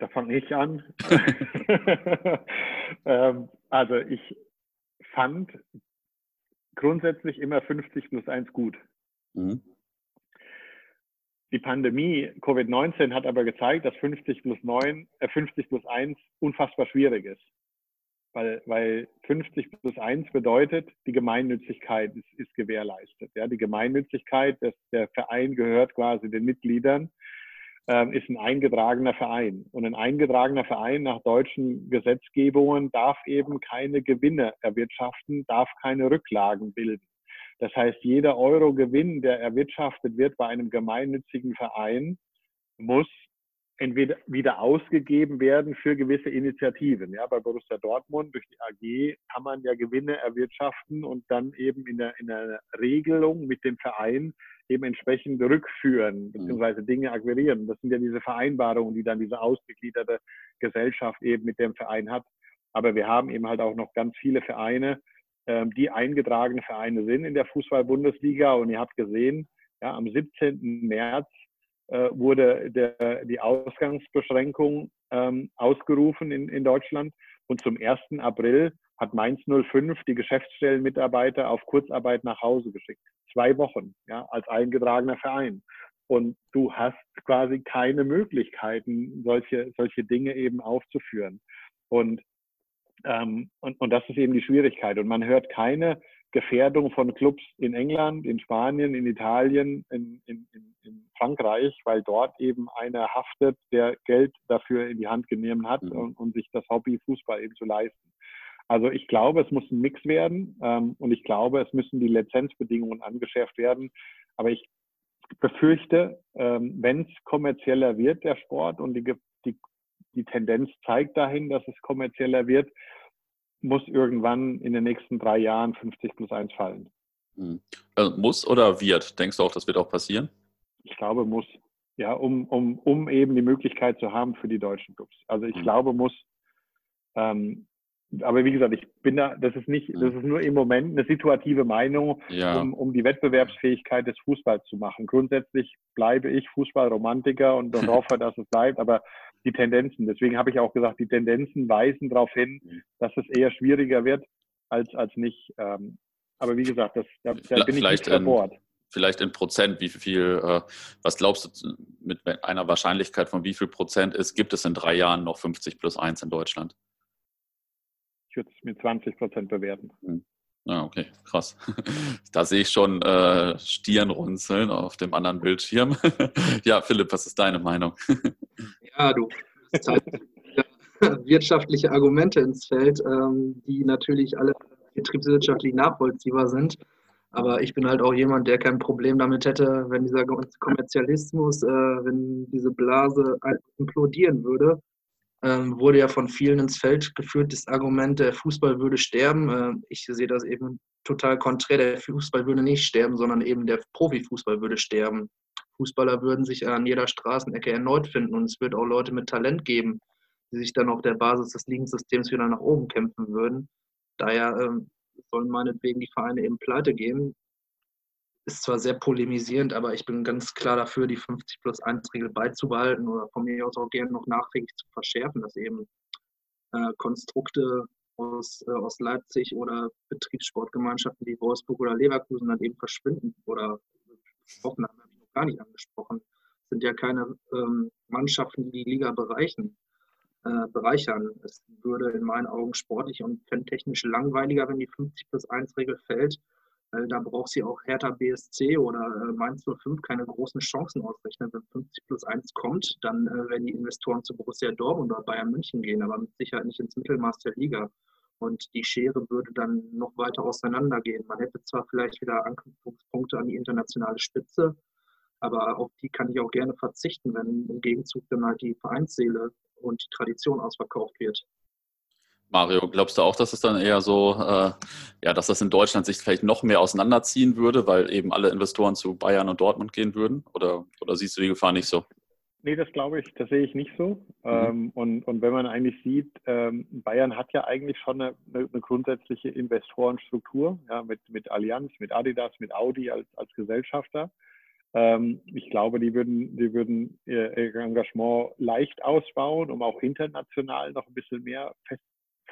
Da fange ich an. ähm, also ich fand grundsätzlich immer 50 plus 1 gut. Mhm. Die Pandemie Covid-19 hat aber gezeigt, dass 50 plus 9, äh 50 plus 1 unfassbar schwierig ist. Weil, weil 50 plus 1 bedeutet, die Gemeinnützigkeit ist, ist gewährleistet. Ja, die Gemeinnützigkeit, dass der Verein gehört quasi den Mitgliedern ähm, ist ein eingetragener Verein. Und ein eingetragener Verein nach deutschen Gesetzgebungen darf eben keine Gewinne erwirtschaften, darf keine Rücklagen bilden. Das heißt, jeder Euro Gewinn, der erwirtschaftet wird bei einem gemeinnützigen Verein, muss entweder wieder ausgegeben werden für gewisse Initiativen. Ja, bei Borussia Dortmund durch die AG kann man ja Gewinne erwirtschaften und dann eben in der, in der Regelung mit dem Verein eben entsprechend rückführen mhm. beziehungsweise Dinge akquirieren. Das sind ja diese Vereinbarungen, die dann diese ausgegliederte Gesellschaft eben mit dem Verein hat. Aber wir haben eben halt auch noch ganz viele Vereine, ähm, die eingetragene Vereine sind in der Fußball-Bundesliga. Und ihr habt gesehen, ja, am 17. März äh, wurde der, die Ausgangsbeschränkung ähm, ausgerufen in, in Deutschland. Und zum 1. April hat Mainz 05 die Geschäftsstellenmitarbeiter auf Kurzarbeit nach Hause geschickt. Zwei Wochen, ja, als eingetragener Verein. Und du hast quasi keine Möglichkeiten, solche, solche Dinge eben aufzuführen. Und, ähm, und, und das ist eben die Schwierigkeit. Und man hört keine Gefährdung von Clubs in England, in Spanien, in Italien, in, in, in, Frankreich, weil dort eben einer haftet, der Geld dafür in die Hand genommen hat, mhm. um, um, sich das Hobby Fußball eben zu leisten. Also ich glaube, es muss ein Mix werden ähm, und ich glaube, es müssen die Lizenzbedingungen angeschärft werden. Aber ich befürchte, ähm, wenn es kommerzieller wird, der Sport, und die, die, die Tendenz zeigt dahin, dass es kommerzieller wird, muss irgendwann in den nächsten drei Jahren 50 plus 1 fallen. Also muss oder wird? Denkst du auch, das wird auch passieren? Ich glaube, muss. Ja, um, um, um eben die Möglichkeit zu haben für die deutschen Clubs. Also ich hm. glaube, muss. Ähm, aber wie gesagt, ich bin da, das ist nicht, das hm. ist nur im Moment eine situative Meinung, ja. um, um die Wettbewerbsfähigkeit des Fußballs zu machen. Grundsätzlich bleibe ich Fußballromantiker und, und hoffe, dass es bleibt, aber die Tendenzen. Deswegen habe ich auch gesagt, die Tendenzen weisen darauf hin, mhm. dass es eher schwieriger wird als, als nicht. Ähm, aber wie gesagt, das, da, da bin ich nicht in, Bord. Vielleicht in Prozent, wie viel, äh, was glaubst du mit einer Wahrscheinlichkeit von wie viel Prozent ist, gibt es in drei Jahren noch 50 plus 1 in Deutschland? Ich würde es mit 20 Prozent bewerten. Hm. Ah, okay, krass. Da sehe ich schon äh, Stirnrunzeln auf dem anderen Bildschirm. ja, Philipp, was ist deine Meinung? ja, du halt wirtschaftliche Argumente ins Feld, ähm, die natürlich alle betriebswirtschaftlich nachvollziehbar sind. Aber ich bin halt auch jemand, der kein Problem damit hätte, wenn dieser Kommerzialismus, äh, wenn diese Blase implodieren würde ähm, wurde ja von vielen ins Feld geführt, das Argument, der Fußball würde sterben. Äh, ich sehe das eben total konträr. Der Fußball würde nicht sterben, sondern eben der Profifußball würde sterben. Fußballer würden sich an jeder Straßenecke erneut finden und es wird auch Leute mit Talent geben, die sich dann auf der Basis des Ligensystems wieder nach oben kämpfen würden. Daher ähm, sollen meinetwegen die Vereine eben pleite gehen ist zwar sehr polemisierend, aber ich bin ganz klar dafür, die 50 plus 1 Regel beizubehalten oder von mir aus auch gerne noch nachträglich zu verschärfen, dass eben äh, Konstrukte aus, äh, aus Leipzig oder Betriebssportgemeinschaften wie Wolfsburg oder Leverkusen dann eben verschwinden oder gesprochen haben, habe ich noch gar nicht angesprochen. Das sind ja keine ähm, Mannschaften, die die Liga bereichen, äh, bereichern. Es würde in meinen Augen sportlich und fantechnisch langweiliger, wenn die 50 plus 1 Regel fällt da braucht sie auch Hertha BSC oder äh, Mainz 05 keine großen Chancen ausrechnen. Wenn 50 plus 1 kommt, dann äh, werden die Investoren zu Borussia Dortmund oder Bayern München gehen, aber mit Sicherheit nicht ins Mittelmaß der Liga. Und die Schere würde dann noch weiter auseinandergehen. Man hätte zwar vielleicht wieder Anknüpfungspunkte an die internationale Spitze, aber auf die kann ich auch gerne verzichten, wenn im Gegenzug dann halt die Vereinsseele und die Tradition ausverkauft wird. Mario, glaubst du auch, dass es dann eher so, äh, ja, dass das in Deutschland sich vielleicht noch mehr auseinanderziehen würde, weil eben alle Investoren zu Bayern und Dortmund gehen würden? Oder, oder siehst du die Gefahr nicht so? Nee, das glaube ich, das sehe ich nicht so. Mhm. Ähm, und, und wenn man eigentlich sieht, ähm, Bayern hat ja eigentlich schon eine, eine, grundsätzliche Investorenstruktur, ja, mit, mit Allianz, mit Adidas, mit Audi als, als Gesellschafter. Ähm, ich glaube, die würden, die würden ihr Engagement leicht ausbauen, um auch international noch ein bisschen mehr fest,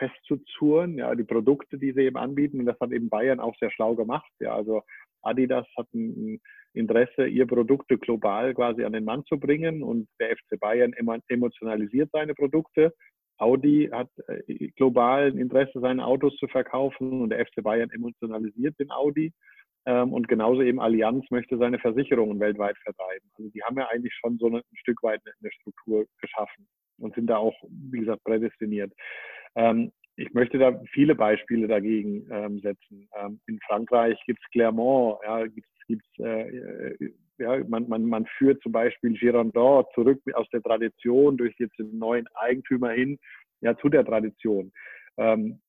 festzuzurren, ja, die Produkte, die sie eben anbieten. Und das hat eben Bayern auch sehr schlau gemacht. Ja, also Adidas hat ein Interesse, ihr Produkte global quasi an den Mann zu bringen und der FC Bayern emotionalisiert seine Produkte. Audi hat äh, global ein Interesse, seine Autos zu verkaufen und der FC Bayern emotionalisiert den Audi. Ähm, und genauso eben Allianz möchte seine Versicherungen weltweit vertreiben. Also die haben ja eigentlich schon so ein Stück weit eine Struktur geschaffen und sind da auch, wie gesagt, prädestiniert. Ähm, ich möchte da viele Beispiele dagegen ähm, setzen. Ähm, in Frankreich gibt es Clermont, ja, gibt's, gibt's, äh, ja, man, man, man führt zum Beispiel Girondin zurück aus der Tradition durch jetzt den neuen Eigentümer hin ja, zu der Tradition. Ähm,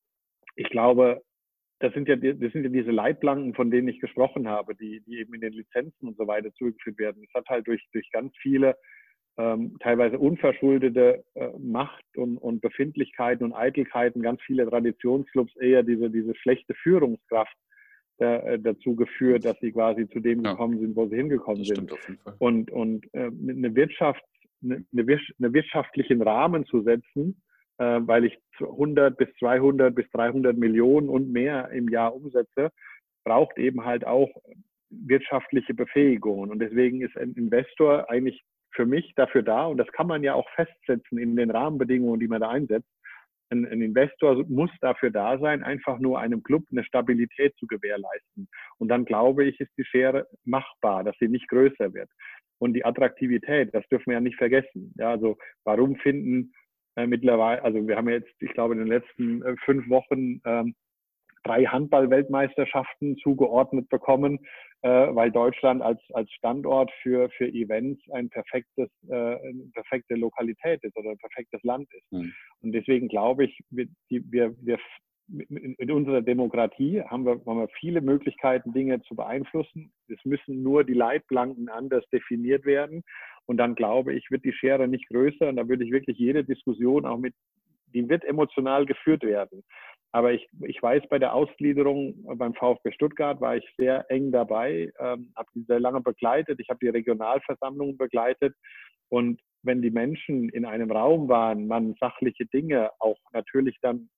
ich glaube, das sind ja, das sind ja diese Leitplanken, von denen ich gesprochen habe, die, die eben in den Lizenzen und so weiter zugeführt werden. Es hat halt durch, durch ganz viele ähm, teilweise unverschuldete äh, Macht und, und Befindlichkeiten und Eitelkeiten, ganz viele Traditionsclubs eher diese, diese schlechte Führungskraft äh, dazu geführt, dass sie quasi zu dem ja. gekommen sind, wo sie hingekommen sind. Und, und äh, eine Wirtschaft, eine, eine wirtschaftlichen Rahmen zu setzen, äh, weil ich 100 bis 200 bis 300 Millionen und mehr im Jahr umsetze, braucht eben halt auch wirtschaftliche Befähigungen. Und deswegen ist ein Investor eigentlich für mich dafür da, und das kann man ja auch festsetzen in den Rahmenbedingungen, die man da einsetzt. Ein, ein, Investor muss dafür da sein, einfach nur einem Club eine Stabilität zu gewährleisten. Und dann glaube ich, ist die Schere machbar, dass sie nicht größer wird. Und die Attraktivität, das dürfen wir ja nicht vergessen. Ja, also warum finden äh, mittlerweile, also wir haben jetzt, ich glaube, in den letzten äh, fünf Wochen ähm, drei Handball-Weltmeisterschaften zugeordnet bekommen, weil Deutschland als, als Standort für, für Events ein perfektes, äh, eine perfekte Lokalität ist oder ein perfektes Land ist. Mhm. Und deswegen glaube ich, wir, wir, wir in, in unserer Demokratie haben wir, haben wir viele Möglichkeiten, Dinge zu beeinflussen. Es müssen nur die Leitplanken anders definiert werden. Und dann glaube ich, wird die Schere nicht größer. Und da würde ich wirklich jede Diskussion auch mit, die wird emotional geführt werden. Aber ich, ich weiß, bei der Ausgliederung beim VfB Stuttgart war ich sehr eng dabei, ähm, habe die sehr lange begleitet. Ich habe die Regionalversammlungen begleitet. Und wenn die Menschen in einem Raum waren, man sachliche Dinge auch natürlich dann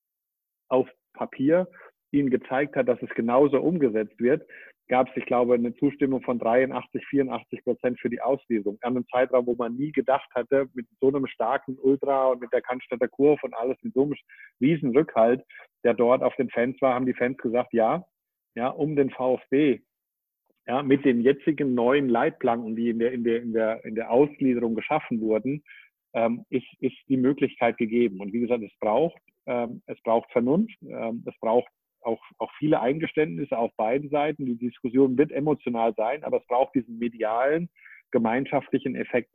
auf Papier ihnen gezeigt hat, dass es genauso umgesetzt wird, gab es, ich glaube, eine Zustimmung von 83, 84 Prozent für die Auslesung. An einem Zeitraum, wo man nie gedacht hatte, mit so einem starken Ultra und mit der Cannstatter Kurve und alles, mit so einem riesen Rückhalt, der dort auf den Fans war, haben die Fans gesagt, ja, ja, um den VfB, ja, mit den jetzigen neuen Leitplanken, die in der, in der, in der, in der Ausgliederung geschaffen wurden, ähm, ist, ist die Möglichkeit gegeben. Und wie gesagt, es braucht, ähm, es braucht Vernunft, ähm, es braucht auch, auch viele Eingeständnisse auf beiden Seiten. Die Diskussion wird emotional sein, aber es braucht diesen medialen, gemeinschaftlichen Effekt.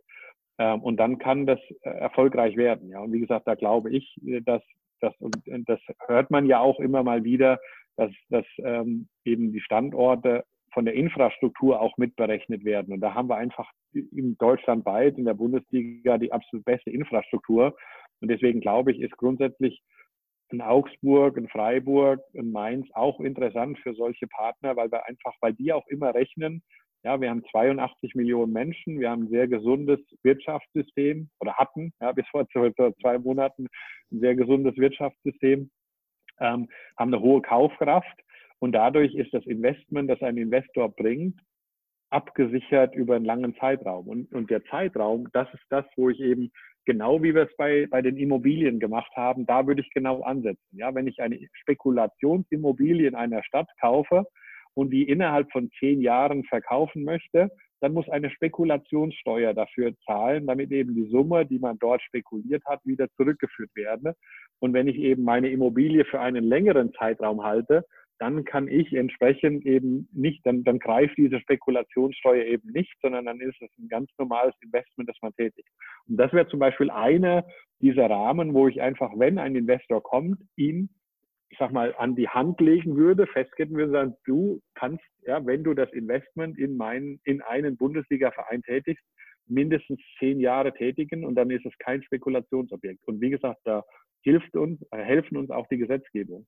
Ähm, und dann kann das äh, erfolgreich werden. Ja, und wie gesagt, da glaube ich, äh, dass das, und das hört man ja auch immer mal wieder, dass, dass ähm, eben die Standorte von der Infrastruktur auch mitberechnet werden. Und da haben wir einfach in Deutschland weit in der Bundesliga die absolut beste Infrastruktur. Und deswegen glaube ich, ist grundsätzlich in Augsburg, in Freiburg, in Mainz auch interessant für solche Partner, weil wir einfach, weil die auch immer rechnen, ja, wir haben 82 Millionen Menschen, wir haben ein sehr gesundes Wirtschaftssystem oder hatten, ja, bis vor zwei Monaten ein sehr gesundes Wirtschaftssystem, ähm, haben eine hohe Kaufkraft und dadurch ist das Investment, das ein Investor bringt, abgesichert über einen langen Zeitraum. Und, und der Zeitraum, das ist das, wo ich eben genau wie wir es bei, bei den Immobilien gemacht haben, da würde ich genau ansetzen. Ja, wenn ich eine Spekulationsimmobilie in einer Stadt kaufe und die innerhalb von zehn Jahren verkaufen möchte, dann muss eine Spekulationssteuer dafür zahlen, damit eben die Summe, die man dort spekuliert hat, wieder zurückgeführt werde. Und wenn ich eben meine Immobilie für einen längeren Zeitraum halte, dann kann ich entsprechend eben nicht, dann, dann greift diese Spekulationssteuer eben nicht, sondern dann ist es ein ganz normales Investment, das man tätigt. Und das wäre zum Beispiel einer dieser Rahmen, wo ich einfach, wenn ein Investor kommt, ihn, ich sag mal, an die Hand legen würde, festketten würde, sagen, du kannst, ja, wenn du das Investment in meinen, in einen Bundesliga-Verein tätigst, mindestens zehn Jahre tätigen und dann ist es kein Spekulationsobjekt. Und wie gesagt, da hilft uns, helfen uns auch die Gesetzgebung.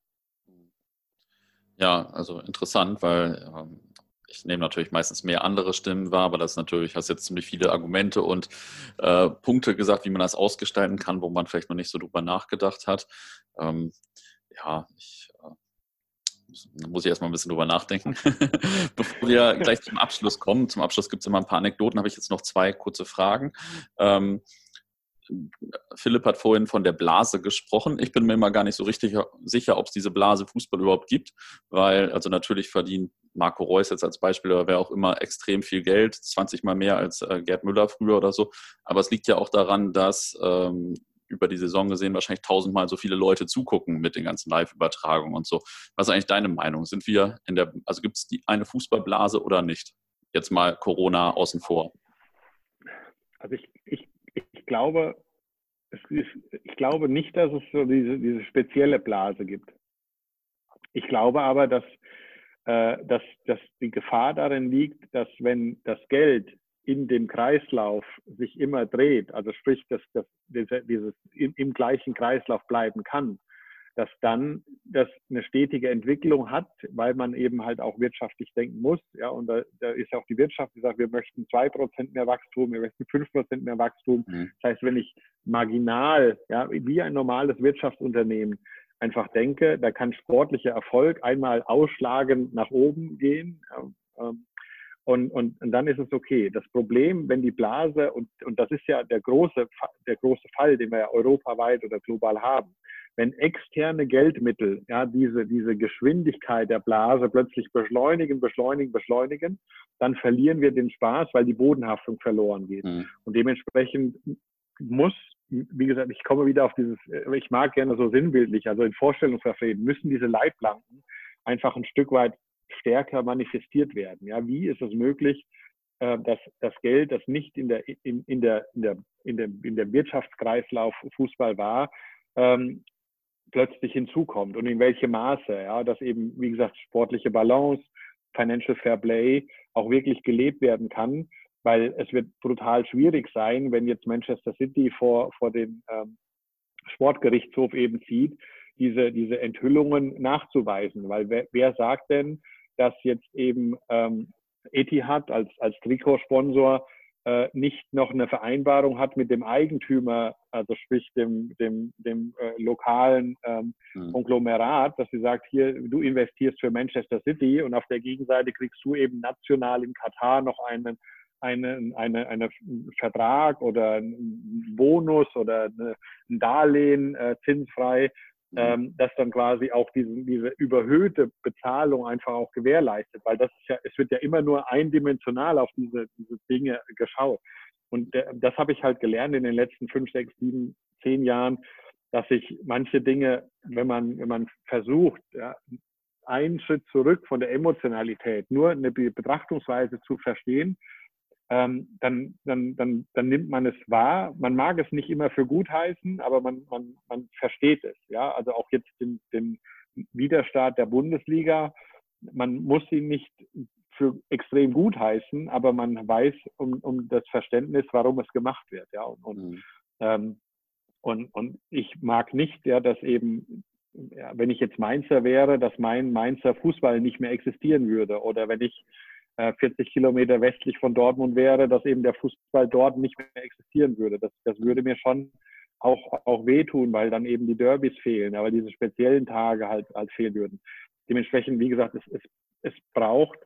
Ja, also interessant, weil ähm, ich nehme natürlich meistens mehr andere Stimmen wahr, aber das ist natürlich, hast jetzt ziemlich viele Argumente und äh, Punkte gesagt, wie man das ausgestalten kann, wo man vielleicht noch nicht so drüber nachgedacht hat. Ähm, ja, ich äh, muss ich erstmal ein bisschen drüber nachdenken. Bevor wir gleich zum Abschluss kommen, zum Abschluss gibt es immer ein paar Anekdoten, habe ich jetzt noch zwei kurze Fragen. Ähm, Philipp hat vorhin von der Blase gesprochen. Ich bin mir immer gar nicht so richtig sicher, ob es diese Blase Fußball überhaupt gibt, weil also natürlich verdienen Marco Reus jetzt als Beispiel oder wer auch immer extrem viel Geld, 20 mal mehr als äh, Gerd Müller früher oder so. Aber es liegt ja auch daran, dass ähm, über die Saison gesehen wahrscheinlich tausendmal so viele Leute zugucken mit den ganzen Live-Übertragungen und so. Was ist eigentlich deine Meinung? Sind wir in der, also gibt es die eine Fußballblase oder nicht? Jetzt mal Corona außen vor. Also ich, ich glaube, ist, ich glaube nicht, dass es so diese, diese spezielle Blase gibt. Ich glaube aber, dass, äh, dass, dass die Gefahr darin liegt, dass wenn das Geld in dem Kreislauf sich immer dreht, also sprich, dass, dass dieses im, im gleichen Kreislauf bleiben kann, dass dann das eine stetige Entwicklung hat, weil man eben halt auch wirtschaftlich denken muss. Ja, und da, da ist auch die Wirtschaft, die sagt, wir möchten zwei Prozent mehr Wachstum, wir möchten fünf Prozent mehr Wachstum. Mhm. Das heißt, wenn ich marginal, ja, wie ein normales Wirtschaftsunternehmen einfach denke, da kann sportlicher Erfolg einmal ausschlagend nach oben gehen. Ähm, und, und, und dann ist es okay. Das Problem, wenn die Blase, und, und das ist ja der große, der große Fall, den wir ja europaweit oder global haben, wenn externe Geldmittel ja, diese, diese Geschwindigkeit der Blase plötzlich beschleunigen, beschleunigen, beschleunigen, dann verlieren wir den Spaß, weil die Bodenhaftung verloren geht. Mhm. Und dementsprechend muss, wie gesagt, ich komme wieder auf dieses, ich mag gerne so sinnbildlich, also in Vorstellungsverfreden, müssen diese Leitplanken einfach ein Stück weit stärker manifestiert werden. Ja, wie ist es möglich, äh, dass das Geld, das nicht in der, in, in der, in der, in der, in der Wirtschaftskreislauf Fußball war, ähm, plötzlich hinzukommt und in welchem Maße, ja, dass eben, wie gesagt, sportliche Balance, Financial Fair Play auch wirklich gelebt werden kann, weil es wird brutal schwierig sein, wenn jetzt Manchester City vor, vor den ähm, Sportgerichtshof eben zieht, diese, diese Enthüllungen nachzuweisen, weil wer, wer sagt denn, dass jetzt eben ähm, Etihad als, als Trikotsponsor äh, nicht noch eine Vereinbarung hat mit dem Eigentümer, also sprich dem, dem, dem äh, lokalen ähm, mhm. Konglomerat, dass sie sagt, hier, du investierst für Manchester City und auf der Gegenseite kriegst du eben national in Katar noch einen, einen, eine, eine Vertrag oder einen Bonus oder eine, ein Darlehen äh, zinsfrei. Ähm, dass dann quasi auch diese, diese überhöhte Bezahlung einfach auch gewährleistet, weil das ist ja, es wird ja immer nur eindimensional auf diese, diese Dinge geschaut. Und äh, das habe ich halt gelernt in den letzten fünf, sechs, sieben, zehn Jahren, dass ich manche Dinge, wenn man, wenn man versucht, ja, einen Schritt zurück von der Emotionalität, nur eine Betrachtungsweise zu verstehen, ähm, dann, dann, dann, dann nimmt man es wahr. Man mag es nicht immer für gut heißen, aber man, man, man versteht es. Ja? Also auch jetzt den, den Widerstart der Bundesliga, man muss ihn nicht für extrem gut heißen, aber man weiß um, um das Verständnis, warum es gemacht wird. Ja? Und, und, mhm. ähm, und, und ich mag nicht, ja, dass eben ja, wenn ich jetzt Mainzer wäre, dass mein Mainzer Fußball nicht mehr existieren würde. Oder wenn ich 40 äh, Kilometer westlich von Dortmund wäre, dass eben der Fußball dort nicht mehr existieren würde. Das, das würde mir schon auch, auch wehtun, weil dann eben die Derbys fehlen, aber diese speziellen Tage halt, halt fehlen würden. Dementsprechend, wie gesagt, es, es, es braucht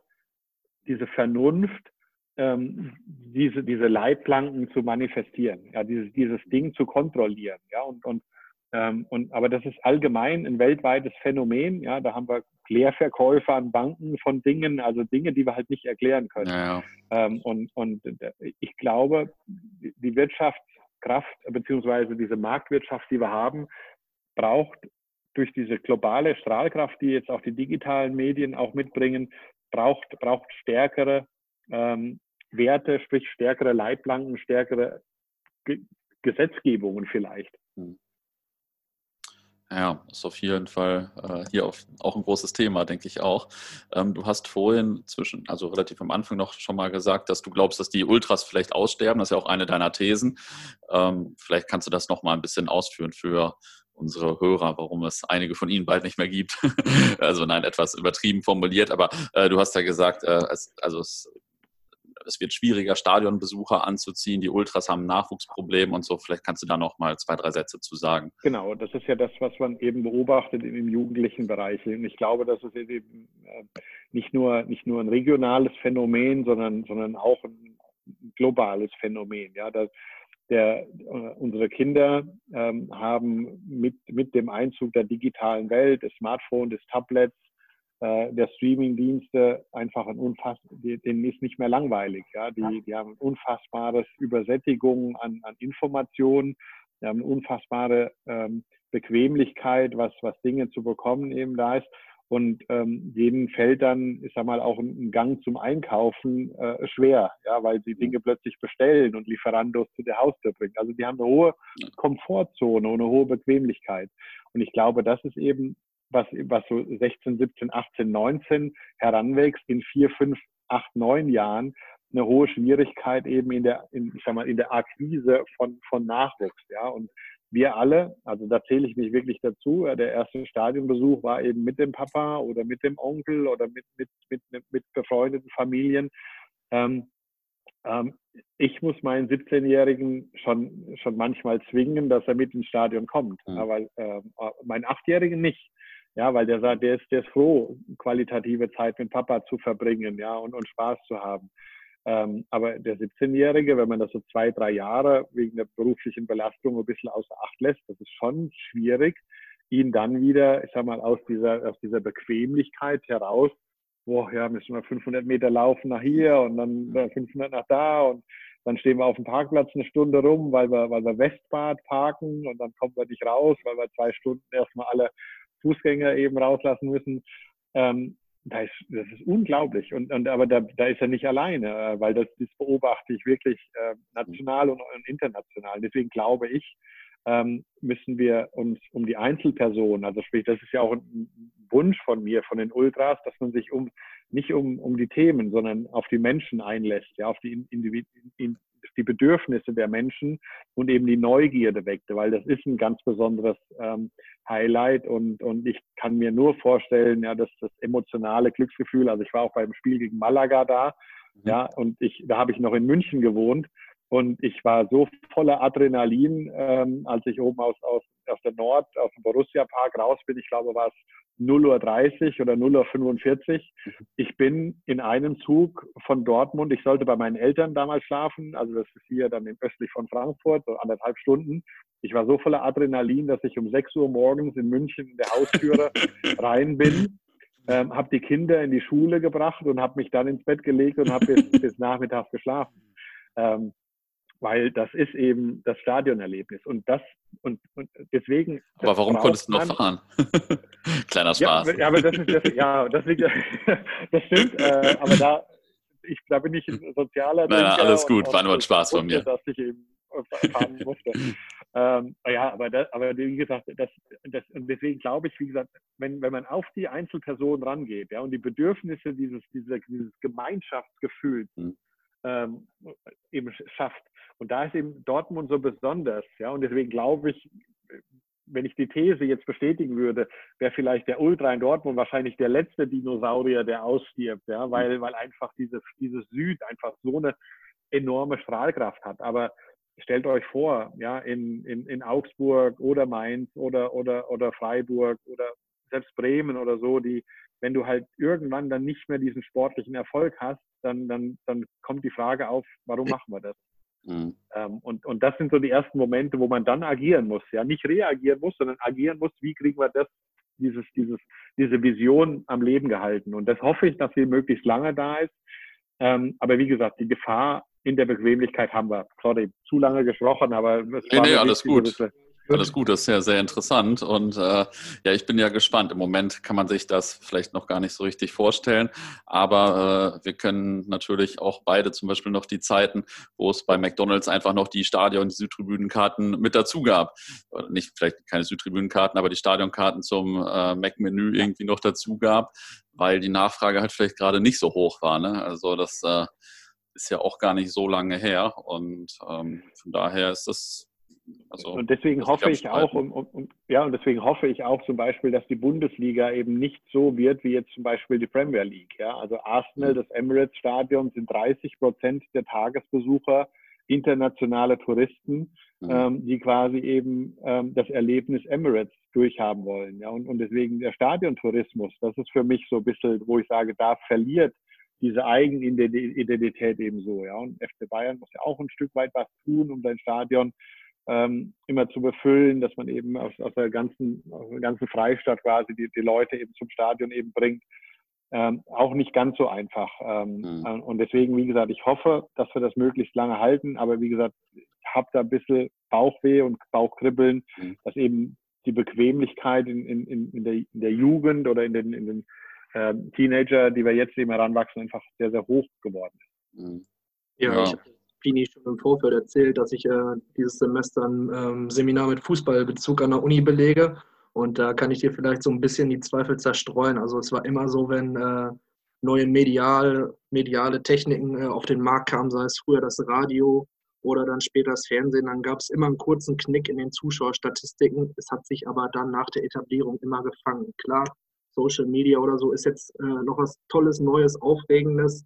diese Vernunft, ähm, diese, diese Leitplanken zu manifestieren, ja, dieses, dieses Ding zu kontrollieren, ja, und, und ähm, und, aber das ist allgemein ein weltweites Phänomen. Ja, da haben wir Klärverkäufe an Banken von Dingen, also Dinge, die wir halt nicht erklären können. Ja. Ähm, und, und ich glaube, die Wirtschaftskraft beziehungsweise diese Marktwirtschaft, die wir haben, braucht durch diese globale Strahlkraft, die jetzt auch die digitalen Medien auch mitbringen, braucht, braucht stärkere ähm, Werte, sprich stärkere Leitplanken, stärkere Ge Gesetzgebungen vielleicht. Hm. Ja, ist auf jeden Fall äh, hier auf, auch ein großes Thema, denke ich auch. Ähm, du hast vorhin zwischen, also relativ am Anfang noch schon mal gesagt, dass du glaubst, dass die Ultras vielleicht aussterben. Das ist ja auch eine deiner Thesen. Ähm, vielleicht kannst du das noch mal ein bisschen ausführen für unsere Hörer, warum es einige von ihnen bald nicht mehr gibt. also nein, etwas übertrieben formuliert, aber äh, du hast ja gesagt, äh, es, also es es wird schwieriger, Stadionbesucher anzuziehen, die Ultras haben ein Nachwuchsproblem und so. Vielleicht kannst du da noch mal zwei, drei Sätze zu sagen. Genau, das ist ja das, was man eben beobachtet im jugendlichen Bereich. Und ich glaube, das ist eben äh, nicht nur, nicht nur ein regionales Phänomen, sondern, sondern auch ein globales Phänomen. Ja, das, der, äh, unsere Kinder ähm, haben mit, mit dem Einzug der digitalen Welt, des Smartphones, des Tablets, äh, der Streaming-Dienste einfach ein unfass, denen ist nicht mehr langweilig. Ja? Die, die haben ein unfassbares Übersättigung an, an Informationen, die haben eine unfassbare ähm, Bequemlichkeit, was, was Dinge zu bekommen eben da ist. Und ähm, denen fällt dann, ich sag mal, auch ein, Gang zum Einkaufen äh, schwer, ja, weil sie Dinge plötzlich bestellen und Lieferandos zu der Haustür bringen. Also die haben eine hohe Komfortzone und eine hohe Bequemlichkeit. Und ich glaube, das ist eben, was, was so 16, 17, 18, 19 heranwächst, in vier, fünf, acht, neun Jahren eine hohe Schwierigkeit eben in der, in, ich sag mal, in der Akquise von, von Nachwuchs, ja. Und wir alle, also da zähle ich mich wirklich dazu, der erste Stadionbesuch war eben mit dem Papa oder mit dem Onkel oder mit, mit, mit, mit befreundeten Familien. Ähm, ähm, ich muss meinen 17-Jährigen schon, schon manchmal zwingen, dass er mit ins Stadion kommt, mhm. aber äh, meinen Achtjährigen nicht. Ja, weil der sagt, der ist, der ist froh, qualitative Zeit mit Papa zu verbringen, ja, und, und Spaß zu haben. Ähm, aber der 17-Jährige, wenn man das so zwei, drei Jahre wegen der beruflichen Belastung ein bisschen außer Acht lässt, das ist schon schwierig, ihn dann wieder, ich sag mal, aus dieser, aus dieser Bequemlichkeit heraus, boah, ja, müssen wir 500 Meter laufen nach hier und dann 500 nach da und dann stehen wir auf dem Parkplatz eine Stunde rum, weil wir, weil wir Westbad parken und dann kommen wir nicht raus, weil wir zwei Stunden erstmal alle Fußgänger eben rauslassen müssen. Ähm, das ist, das ist unglaublich. Und, und aber da, da ist er nicht alleine, äh, weil das, das beobachte ich wirklich äh, national und, und international. Deswegen glaube ich, ähm, müssen wir uns um die Einzelpersonen, also sprich, das ist ja auch ein Wunsch von mir, von den Ultras, dass man sich um nicht um, um die Themen, sondern auf die Menschen einlässt, ja, auf die Individ in, die Bedürfnisse der Menschen und eben die Neugierde weckte, weil das ist ein ganz besonderes ähm, Highlight und, und ich kann mir nur vorstellen, ja, dass das emotionale Glücksgefühl, also ich war auch beim Spiel gegen Malaga da, mhm. ja, und ich, da habe ich noch in München gewohnt und ich war so voller Adrenalin, ähm, als ich oben aus, aus, aus der Nord, aus dem Borussia Park raus bin. Ich glaube, war es 0.30 Uhr oder 0.45 Uhr. Ich bin in einem Zug von Dortmund. Ich sollte bei meinen Eltern damals schlafen. Also das ist hier dann östlich von Frankfurt, so anderthalb Stunden. Ich war so voller Adrenalin, dass ich um 6 Uhr morgens in München in der Haustüre rein bin. Ähm, habe die Kinder in die Schule gebracht und habe mich dann ins Bett gelegt und habe bis, bis nachmittags geschlafen. Ähm, weil das ist eben das Stadionerlebnis und das und, und deswegen. Aber warum konntest du noch fahren? Kleiner Spaß. Ja, aber das ist das, ja, das, liegt, das stimmt. Äh, aber da, ich, da bin ich ein sozialer. Nein, nein alles gut, war nur ein Spaß von mir. Dass ich eben fahren musste. ähm, ja, aber, das, aber wie gesagt, das, das, und deswegen glaube ich, wie gesagt, wenn, wenn man auf die Einzelperson rangeht, ja, und die Bedürfnisse dieses, dieses, dieses Gemeinschaftsgefühls hm. Ähm, eben schafft, und da ist eben Dortmund so besonders, ja, und deswegen glaube ich, wenn ich die These jetzt bestätigen würde, wäre vielleicht der Ultra in Dortmund wahrscheinlich der letzte Dinosaurier, der ausstirbt, ja, weil, weil einfach dieses, dieses Süd einfach so eine enorme Strahlkraft hat. Aber stellt euch vor, ja, in, in, in Augsburg oder Mainz oder, oder, oder Freiburg oder selbst Bremen oder so, die, wenn du halt irgendwann dann nicht mehr diesen sportlichen Erfolg hast, dann, dann, dann kommt die Frage auf, warum machen wir das? Mhm. Ähm, und, und das sind so die ersten Momente, wo man dann agieren muss. Ja, nicht reagieren muss, sondern agieren muss. Wie kriegen wir das, dieses, dieses, diese Vision am Leben gehalten? Und das hoffe ich, dass sie möglichst lange da ist. Ähm, aber wie gesagt, die Gefahr in der Bequemlichkeit haben wir. Sorry, zu lange gesprochen, aber es nee, nee, alles gut. Alles gut, das ist ja sehr interessant und äh, ja, ich bin ja gespannt. Im Moment kann man sich das vielleicht noch gar nicht so richtig vorstellen, aber äh, wir können natürlich auch beide zum Beispiel noch die Zeiten, wo es bei McDonalds einfach noch die Stadion, die Südtribünenkarten mit dazu gab. Nicht vielleicht keine Südtribünenkarten, aber die Stadionkarten zum äh, Mac-Menü irgendwie noch dazu gab, weil die Nachfrage halt vielleicht gerade nicht so hoch war. Ne? Also das äh, ist ja auch gar nicht so lange her und ähm, von daher ist das also, und deswegen hoffe ich auch, und, und, und, ja, und deswegen hoffe ich auch zum Beispiel, dass die Bundesliga eben nicht so wird wie jetzt zum Beispiel die Premier League. Ja? Also Arsenal, mhm. das Emirates Stadion sind 30 Prozent der Tagesbesucher internationale Touristen, mhm. ähm, die quasi eben ähm, das Erlebnis Emirates durchhaben wollen. Ja? Und, und deswegen der Stadiontourismus, das ist für mich so ein bisschen, wo ich sage, da verliert diese Eigenidentität eben so. Ja? Und FC Bayern muss ja auch ein Stück weit was tun, um sein Stadion ähm, immer zu befüllen, dass man eben aus, aus, der ganzen, aus der ganzen Freistadt quasi die, die Leute eben zum Stadion eben bringt. ähm, auch nicht ganz so einfach. Ähm, mhm. Und deswegen, wie gesagt, ich hoffe, dass wir das möglichst lange halten. Aber wie gesagt, ich habe da ein bisschen Bauchweh und Bauchkribbeln, mhm. dass eben die Bequemlichkeit in, in, in, der, in der Jugend oder in den, in den äh, Teenager, die wir jetzt eben heranwachsen, einfach sehr, sehr hoch geworden ist. Mhm. Ja, ja, ich Pini schon im Vorfeld erzählt, dass ich äh, dieses Semester ein ähm, Seminar mit Fußballbezug an der Uni belege. Und da kann ich dir vielleicht so ein bisschen die Zweifel zerstreuen. Also es war immer so, wenn äh, neue medial, mediale Techniken äh, auf den Markt kamen, sei es früher das Radio oder dann später das Fernsehen, dann gab es immer einen kurzen Knick in den Zuschauerstatistiken. Es hat sich aber dann nach der Etablierung immer gefangen. Klar, Social Media oder so ist jetzt äh, noch was Tolles, Neues, Aufregendes.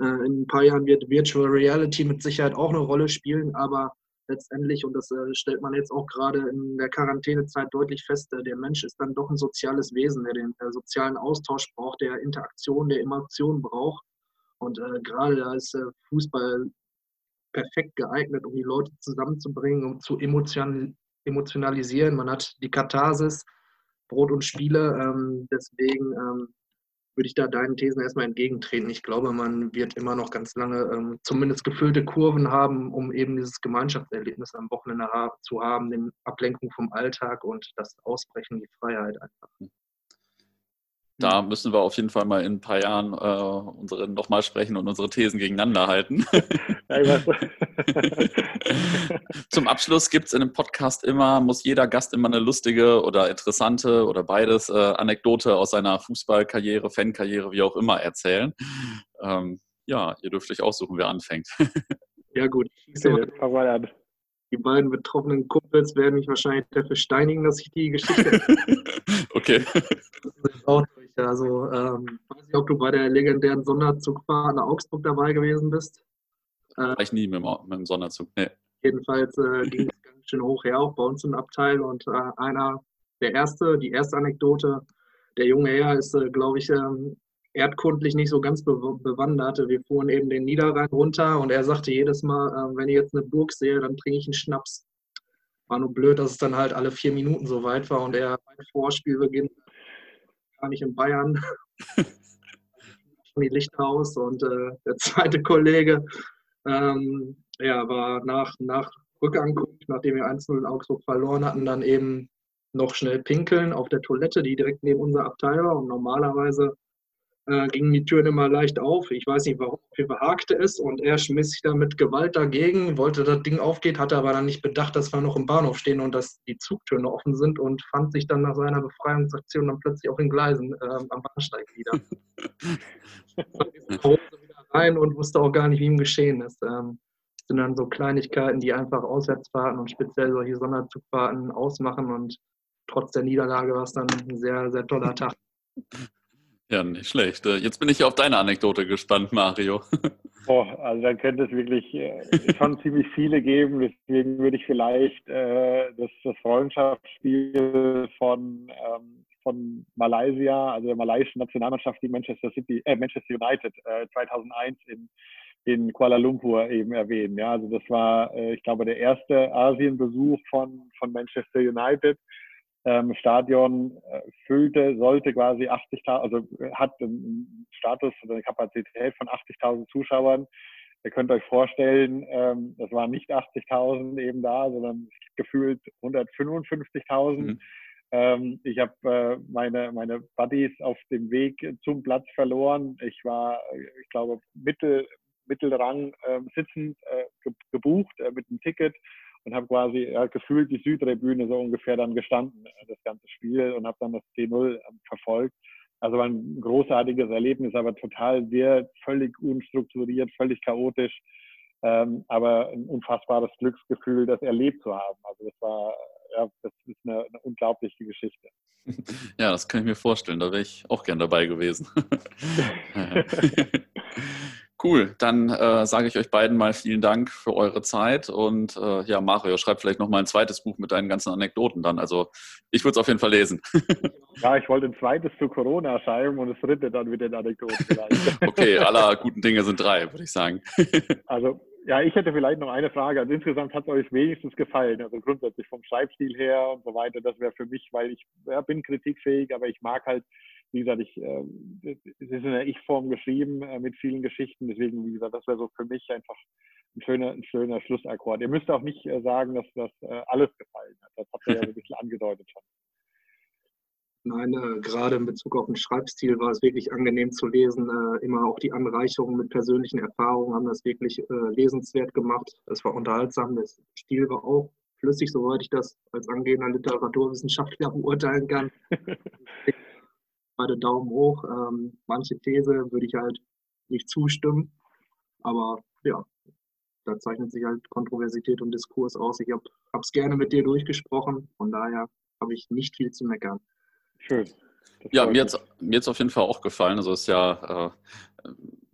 Äh, in ein paar Jahren wird Virtual Reality mit Sicherheit auch eine Rolle spielen, aber letztendlich, und das äh, stellt man jetzt auch gerade in der Quarantänezeit deutlich fest, äh, der Mensch ist dann doch ein soziales Wesen, der den sozialen Austausch braucht, der Interaktion, der Emotion braucht. Und gerade da ist Fußball perfekt geeignet, um die Leute zusammenzubringen, um zu emotionalisieren. Man hat die Katharsis, Brot und Spiele. Ähm, deswegen ähm, würde ich da deinen Thesen erstmal entgegentreten. Ich glaube, man wird immer noch ganz lange ähm, zumindest gefüllte Kurven haben, um eben dieses Gemeinschaftserlebnis am Wochenende zu haben, den Ablenkung vom Alltag und das Ausbrechen, die Freiheit einfach. Da müssen wir auf jeden Fall mal in ein paar Jahren äh, unsere nochmal sprechen und unsere Thesen gegeneinander halten. Zum Abschluss gibt es in dem Podcast immer, muss jeder Gast immer eine lustige oder interessante oder beides äh, Anekdote aus seiner Fußballkarriere, Fankarriere, wie auch immer erzählen. Ähm, ja, ihr dürft euch aussuchen, wer anfängt. ja, gut. Die beiden betroffenen Kumpels werden mich wahrscheinlich dafür steinigen, dass ich die Geschichte. okay. Also, ähm, weiß nicht, ob du bei der legendären Sonderzugfahrt nach Augsburg dabei gewesen bist. Äh, ich nie mit dem, mit dem Sonderzug. Nee. Jedenfalls äh, ging es ganz schön hoch her, auch bei uns im Abteil. Und äh, einer, der erste, die erste Anekdote, der junge Herr ist, äh, glaube ich, ähm, erdkundlich nicht so ganz be bewandert. Wir fuhren eben den Niederrhein runter und er sagte jedes Mal, äh, wenn ich jetzt eine Burg sehe, dann trinke ich einen Schnaps. War nur blöd, dass es dann halt alle vier Minuten so weit war und er beim Vorspielbeginn gar nicht in Bayern. die Lichter aus und äh, der zweite Kollege ähm, ja, war nach, nach Rückankunft, nachdem wir 1-0 in Augsburg verloren hatten, dann eben noch schnell pinkeln auf der Toilette, die direkt neben unserer Abteil war. Und normalerweise äh, gingen die Türen immer leicht auf. Ich weiß nicht, warum, wir behagte es und er schmiss sich dann mit Gewalt dagegen, wollte, dass das Ding aufgeht, hatte aber dann nicht bedacht, dass wir noch im Bahnhof stehen und dass die Zugtüren offen sind und fand sich dann nach seiner Befreiungsaktion dann plötzlich auf den Gleisen äh, am Bahnsteig wieder. wieder rein und wusste auch gar nicht, wie ihm geschehen ist. Ähm, das sind dann so Kleinigkeiten, die einfach Auswärtsfahrten und speziell solche Sonderzugfahrten ausmachen und trotz der Niederlage war es dann ein sehr, sehr toller Tag. Ja, nicht schlecht. Äh, jetzt bin ich auf deine Anekdote gespannt, Mario. Boah, also da könnte es wirklich äh, schon ziemlich viele geben. Deswegen würde ich vielleicht äh, das, das Freundschaftsspiel von, ähm, von Malaysia, also der malaysischen Nationalmannschaft gegen Manchester City, äh, Manchester United äh, 2001 in, in Kuala Lumpur eben erwähnen. Ja, also das war, äh, ich glaube, der erste Asienbesuch von, von Manchester United ähm, Stadion äh, füllte, sollte quasi 80.000, also äh, hat einen Status oder eine Kapazität von 80.000 Zuschauern. Ihr könnt euch vorstellen, ähm, das waren nicht 80.000 eben da, sondern gefühlt 155.000. Mhm. Ähm, ich habe äh, meine, meine Buddies auf dem Weg zum Platz verloren. Ich war, ich glaube, Mittel, Mittelrang äh, sitzend äh, gebucht äh, mit einem Ticket und habe quasi ja, gefühlt die Südtribüne so ungefähr dann gestanden, äh, das ganze Spiel und habe dann das T0 ähm, verfolgt. Also war ein großartiges Erlebnis, aber total sehr völlig unstrukturiert, völlig chaotisch, ähm, aber ein unfassbares Glücksgefühl, das erlebt zu haben. Also das war, ja, das ist eine, eine unglaubliche Geschichte. Ja, das kann ich mir vorstellen. Da wäre ich auch gern dabei gewesen. Cool, dann äh, sage ich euch beiden mal vielen Dank für eure Zeit und äh, ja, Mario, schreib vielleicht noch mal ein zweites Buch mit deinen ganzen Anekdoten dann. Also ich würde es auf jeden Fall lesen. Ja, ich wollte ein zweites zu Corona schreiben und das dritte dann mit den Anekdoten vielleicht. Okay, aller guten Dinge sind drei, würde ich sagen. Also ja, ich hätte vielleicht noch eine Frage. Also insgesamt hat es euch wenigstens gefallen, also grundsätzlich vom Schreibstil her und so weiter. Das wäre für mich, weil ich ja, bin kritikfähig, aber ich mag halt wie gesagt, ich, äh, es ist in der Ich-Form geschrieben äh, mit vielen Geschichten. Deswegen, wie gesagt, das wäre so für mich einfach ein schöner, ein schöner Schlussakkord. Ihr müsst auch nicht äh, sagen, dass das äh, alles gefallen hat. Das habt ihr ja so ein bisschen angedeutet schon. Nein, äh, gerade in Bezug auf den Schreibstil war es wirklich angenehm zu lesen. Äh, immer auch die Anreicherungen mit persönlichen Erfahrungen haben das wirklich lesenswert gemacht. Es war unterhaltsam, der Stil war auch flüssig, soweit ich das als angehender Literaturwissenschaftler beurteilen kann. Gerade Daumen hoch. Ähm, manche These würde ich halt nicht zustimmen, aber ja, da zeichnet sich halt Kontroversität und Diskurs aus. Ich habe es gerne mit dir durchgesprochen, von daher habe ich nicht viel zu meckern. Schön. ja, mir hat es auf jeden Fall auch gefallen. Also es ist ja äh,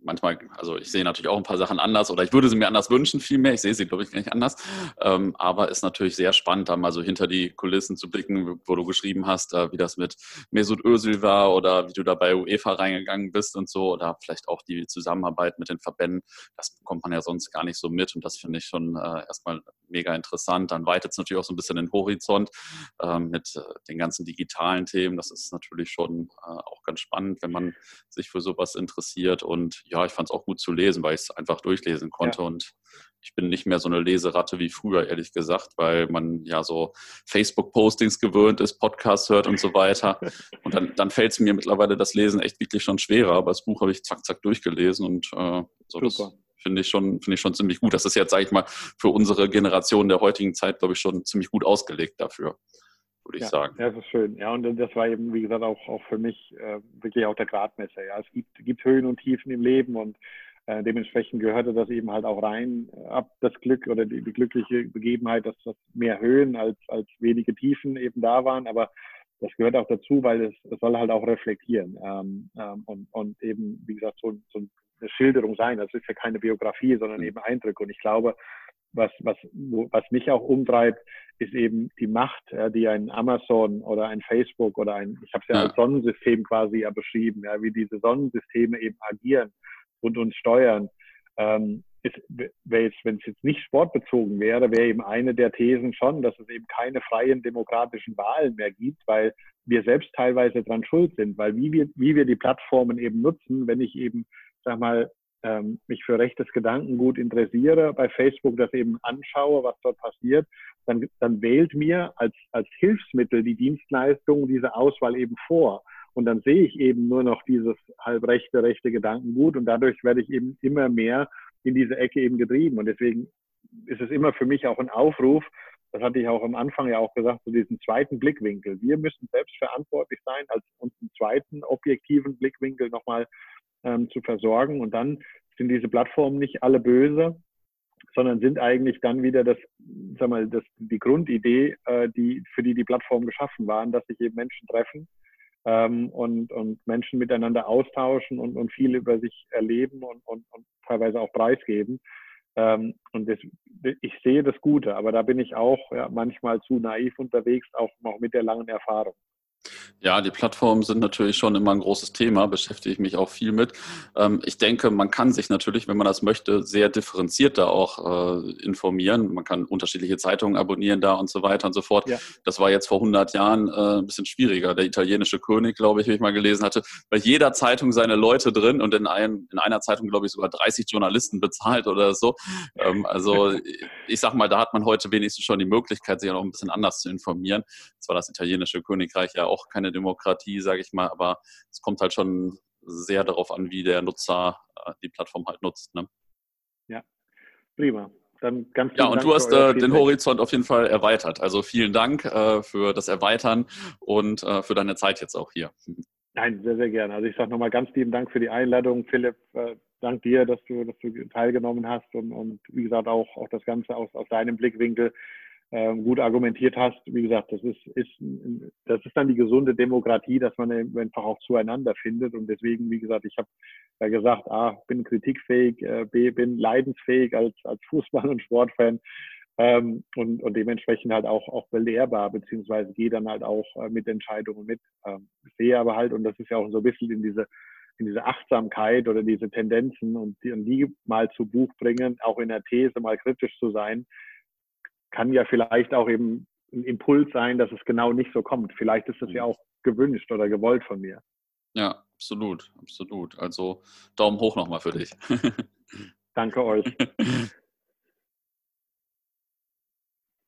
manchmal, also ich sehe natürlich auch ein paar Sachen anders oder ich würde sie mir anders wünschen, vielmehr. Ich sehe sie, glaube ich, gar nicht anders. Ähm, aber ist natürlich sehr spannend, da mal so hinter die Kulissen zu blicken, wo du geschrieben hast, äh, wie das mit Mesut Özil war oder wie du da bei UEFA reingegangen bist und so oder vielleicht auch die Zusammenarbeit mit den Verbänden. Das bekommt man ja sonst gar nicht so mit und das finde ich schon äh, erstmal mega interessant. Dann weitet es natürlich auch so ein bisschen den Horizont äh, mit äh, den ganzen digitalen Themen. Das ist natürlich schon äh, auch ganz spannend, wenn man sich für sowas interessiert und ja, ich fand es auch gut zu lesen, weil ich es einfach durchlesen konnte. Ja. Und ich bin nicht mehr so eine Leseratte wie früher, ehrlich gesagt, weil man ja so Facebook-Postings gewöhnt ist, Podcasts hört und so weiter. Und dann, dann fällt es mir mittlerweile das Lesen echt wirklich schon schwerer. Aber das Buch habe ich zack, zack durchgelesen und äh, so das finde ich schon, finde ich schon ziemlich gut. Das ist jetzt, sage ich mal, für unsere Generation der heutigen Zeit, glaube ich, schon ziemlich gut ausgelegt dafür würde ich ja, sagen. Ja, das ist schön. Ja, und das war eben, wie gesagt, auch, auch für mich äh, wirklich auch der Gradmesser. Ja, es gibt, gibt Höhen und Tiefen im Leben und äh, dementsprechend gehörte das eben halt auch rein äh, ab das Glück oder die, die glückliche Begebenheit, dass das mehr Höhen als, als wenige Tiefen eben da waren. Aber das gehört auch dazu, weil es, es soll halt auch reflektieren ähm, ähm, und, und eben, wie gesagt, so, so eine Schilderung sein. Das ist ja keine Biografie, sondern mhm. eben Eindrücke. Und ich glaube, was, was, was mich auch umtreibt, ist eben die Macht, ja, die ein Amazon oder ein Facebook oder ein, ich habe es ja, ja, als Sonnensystem quasi ja beschrieben, ja, wie diese Sonnensysteme eben agieren und uns steuern. Ähm, wenn es jetzt nicht sportbezogen wäre, wäre eben eine der Thesen schon, dass es eben keine freien demokratischen Wahlen mehr gibt, weil wir selbst teilweise dran schuld sind, weil wie wir, wie wir die Plattformen eben nutzen, wenn ich eben, sag mal, ähm, mich für rechtes Gedankengut interessiere, bei Facebook das eben anschaue, was dort passiert, dann, dann wählt mir als, als Hilfsmittel die Dienstleistung diese Auswahl eben vor. Und dann sehe ich eben nur noch dieses halbrechte, rechte Gedankengut und dadurch werde ich eben immer mehr in diese Ecke eben getrieben. Und deswegen ist es immer für mich auch ein Aufruf, das hatte ich auch am Anfang ja auch gesagt, zu diesem zweiten Blickwinkel. Wir müssen selbst verantwortlich sein, als uns einen zweiten objektiven Blickwinkel nochmal ähm, zu versorgen. Und dann sind diese Plattformen nicht alle böse, sondern sind eigentlich dann wieder das, sag mal, das, die Grundidee, äh, die, für die die Plattformen geschaffen waren, dass sich eben Menschen treffen ähm, und, und Menschen miteinander austauschen und, und viel über sich erleben und, und, und teilweise auch preisgeben. Ähm, und das, ich sehe das Gute, aber da bin ich auch ja, manchmal zu naiv unterwegs, auch noch mit der langen Erfahrung. Ja, die Plattformen sind natürlich schon immer ein großes Thema, beschäftige ich mich auch viel mit. Ähm, ich denke, man kann sich natürlich, wenn man das möchte, sehr differenziert da auch äh, informieren. Man kann unterschiedliche Zeitungen abonnieren da und so weiter und so fort. Ja. Das war jetzt vor 100 Jahren äh, ein bisschen schwieriger. Der italienische König, glaube ich, wie ich mal gelesen hatte, bei jeder Zeitung seine Leute drin und in, einem, in einer Zeitung, glaube ich, sogar 30 Journalisten bezahlt oder so. Ähm, also ich sag mal, da hat man heute wenigstens schon die Möglichkeit, sich auch noch ein bisschen anders zu informieren. Zwar das italienische Königreich ja auch keine Demokratie, sage ich mal, aber es kommt halt schon sehr darauf an, wie der Nutzer äh, die Plattform halt nutzt. Ne? Ja, prima. Dann ganz ja, und Dank du hast äh, den Horizont auf jeden Fall erweitert. Also vielen Dank äh, für das Erweitern und äh, für deine Zeit jetzt auch hier. Nein, sehr, sehr gerne. Also ich sage nochmal ganz lieben Dank für die Einladung, Philipp. Dank dir, dass du, dass du teilgenommen hast und, und wie gesagt auch, auch das Ganze aus, aus deinem Blickwinkel ähm, gut argumentiert hast. Wie gesagt, das ist, ist, das ist dann die gesunde Demokratie, dass man einfach auch zueinander findet. Und deswegen, wie gesagt, ich habe ja gesagt, A, bin kritikfähig, äh, B, bin leidensfähig als, als Fußball- und Sportfan. Ähm, und, und dementsprechend halt auch, auch belehrbar, beziehungsweise gehe dann halt auch äh, mit Entscheidungen mit. Ähm, sehe aber halt, und das ist ja auch so ein bisschen in diese, in diese Achtsamkeit oder diese Tendenzen und die, und die mal zu Buch bringen, auch in der These mal kritisch zu sein, kann ja vielleicht auch eben ein Impuls sein, dass es genau nicht so kommt. Vielleicht ist es ja mhm. auch gewünscht oder gewollt von mir. Ja, absolut, absolut. Also Daumen hoch nochmal für dich. Danke euch.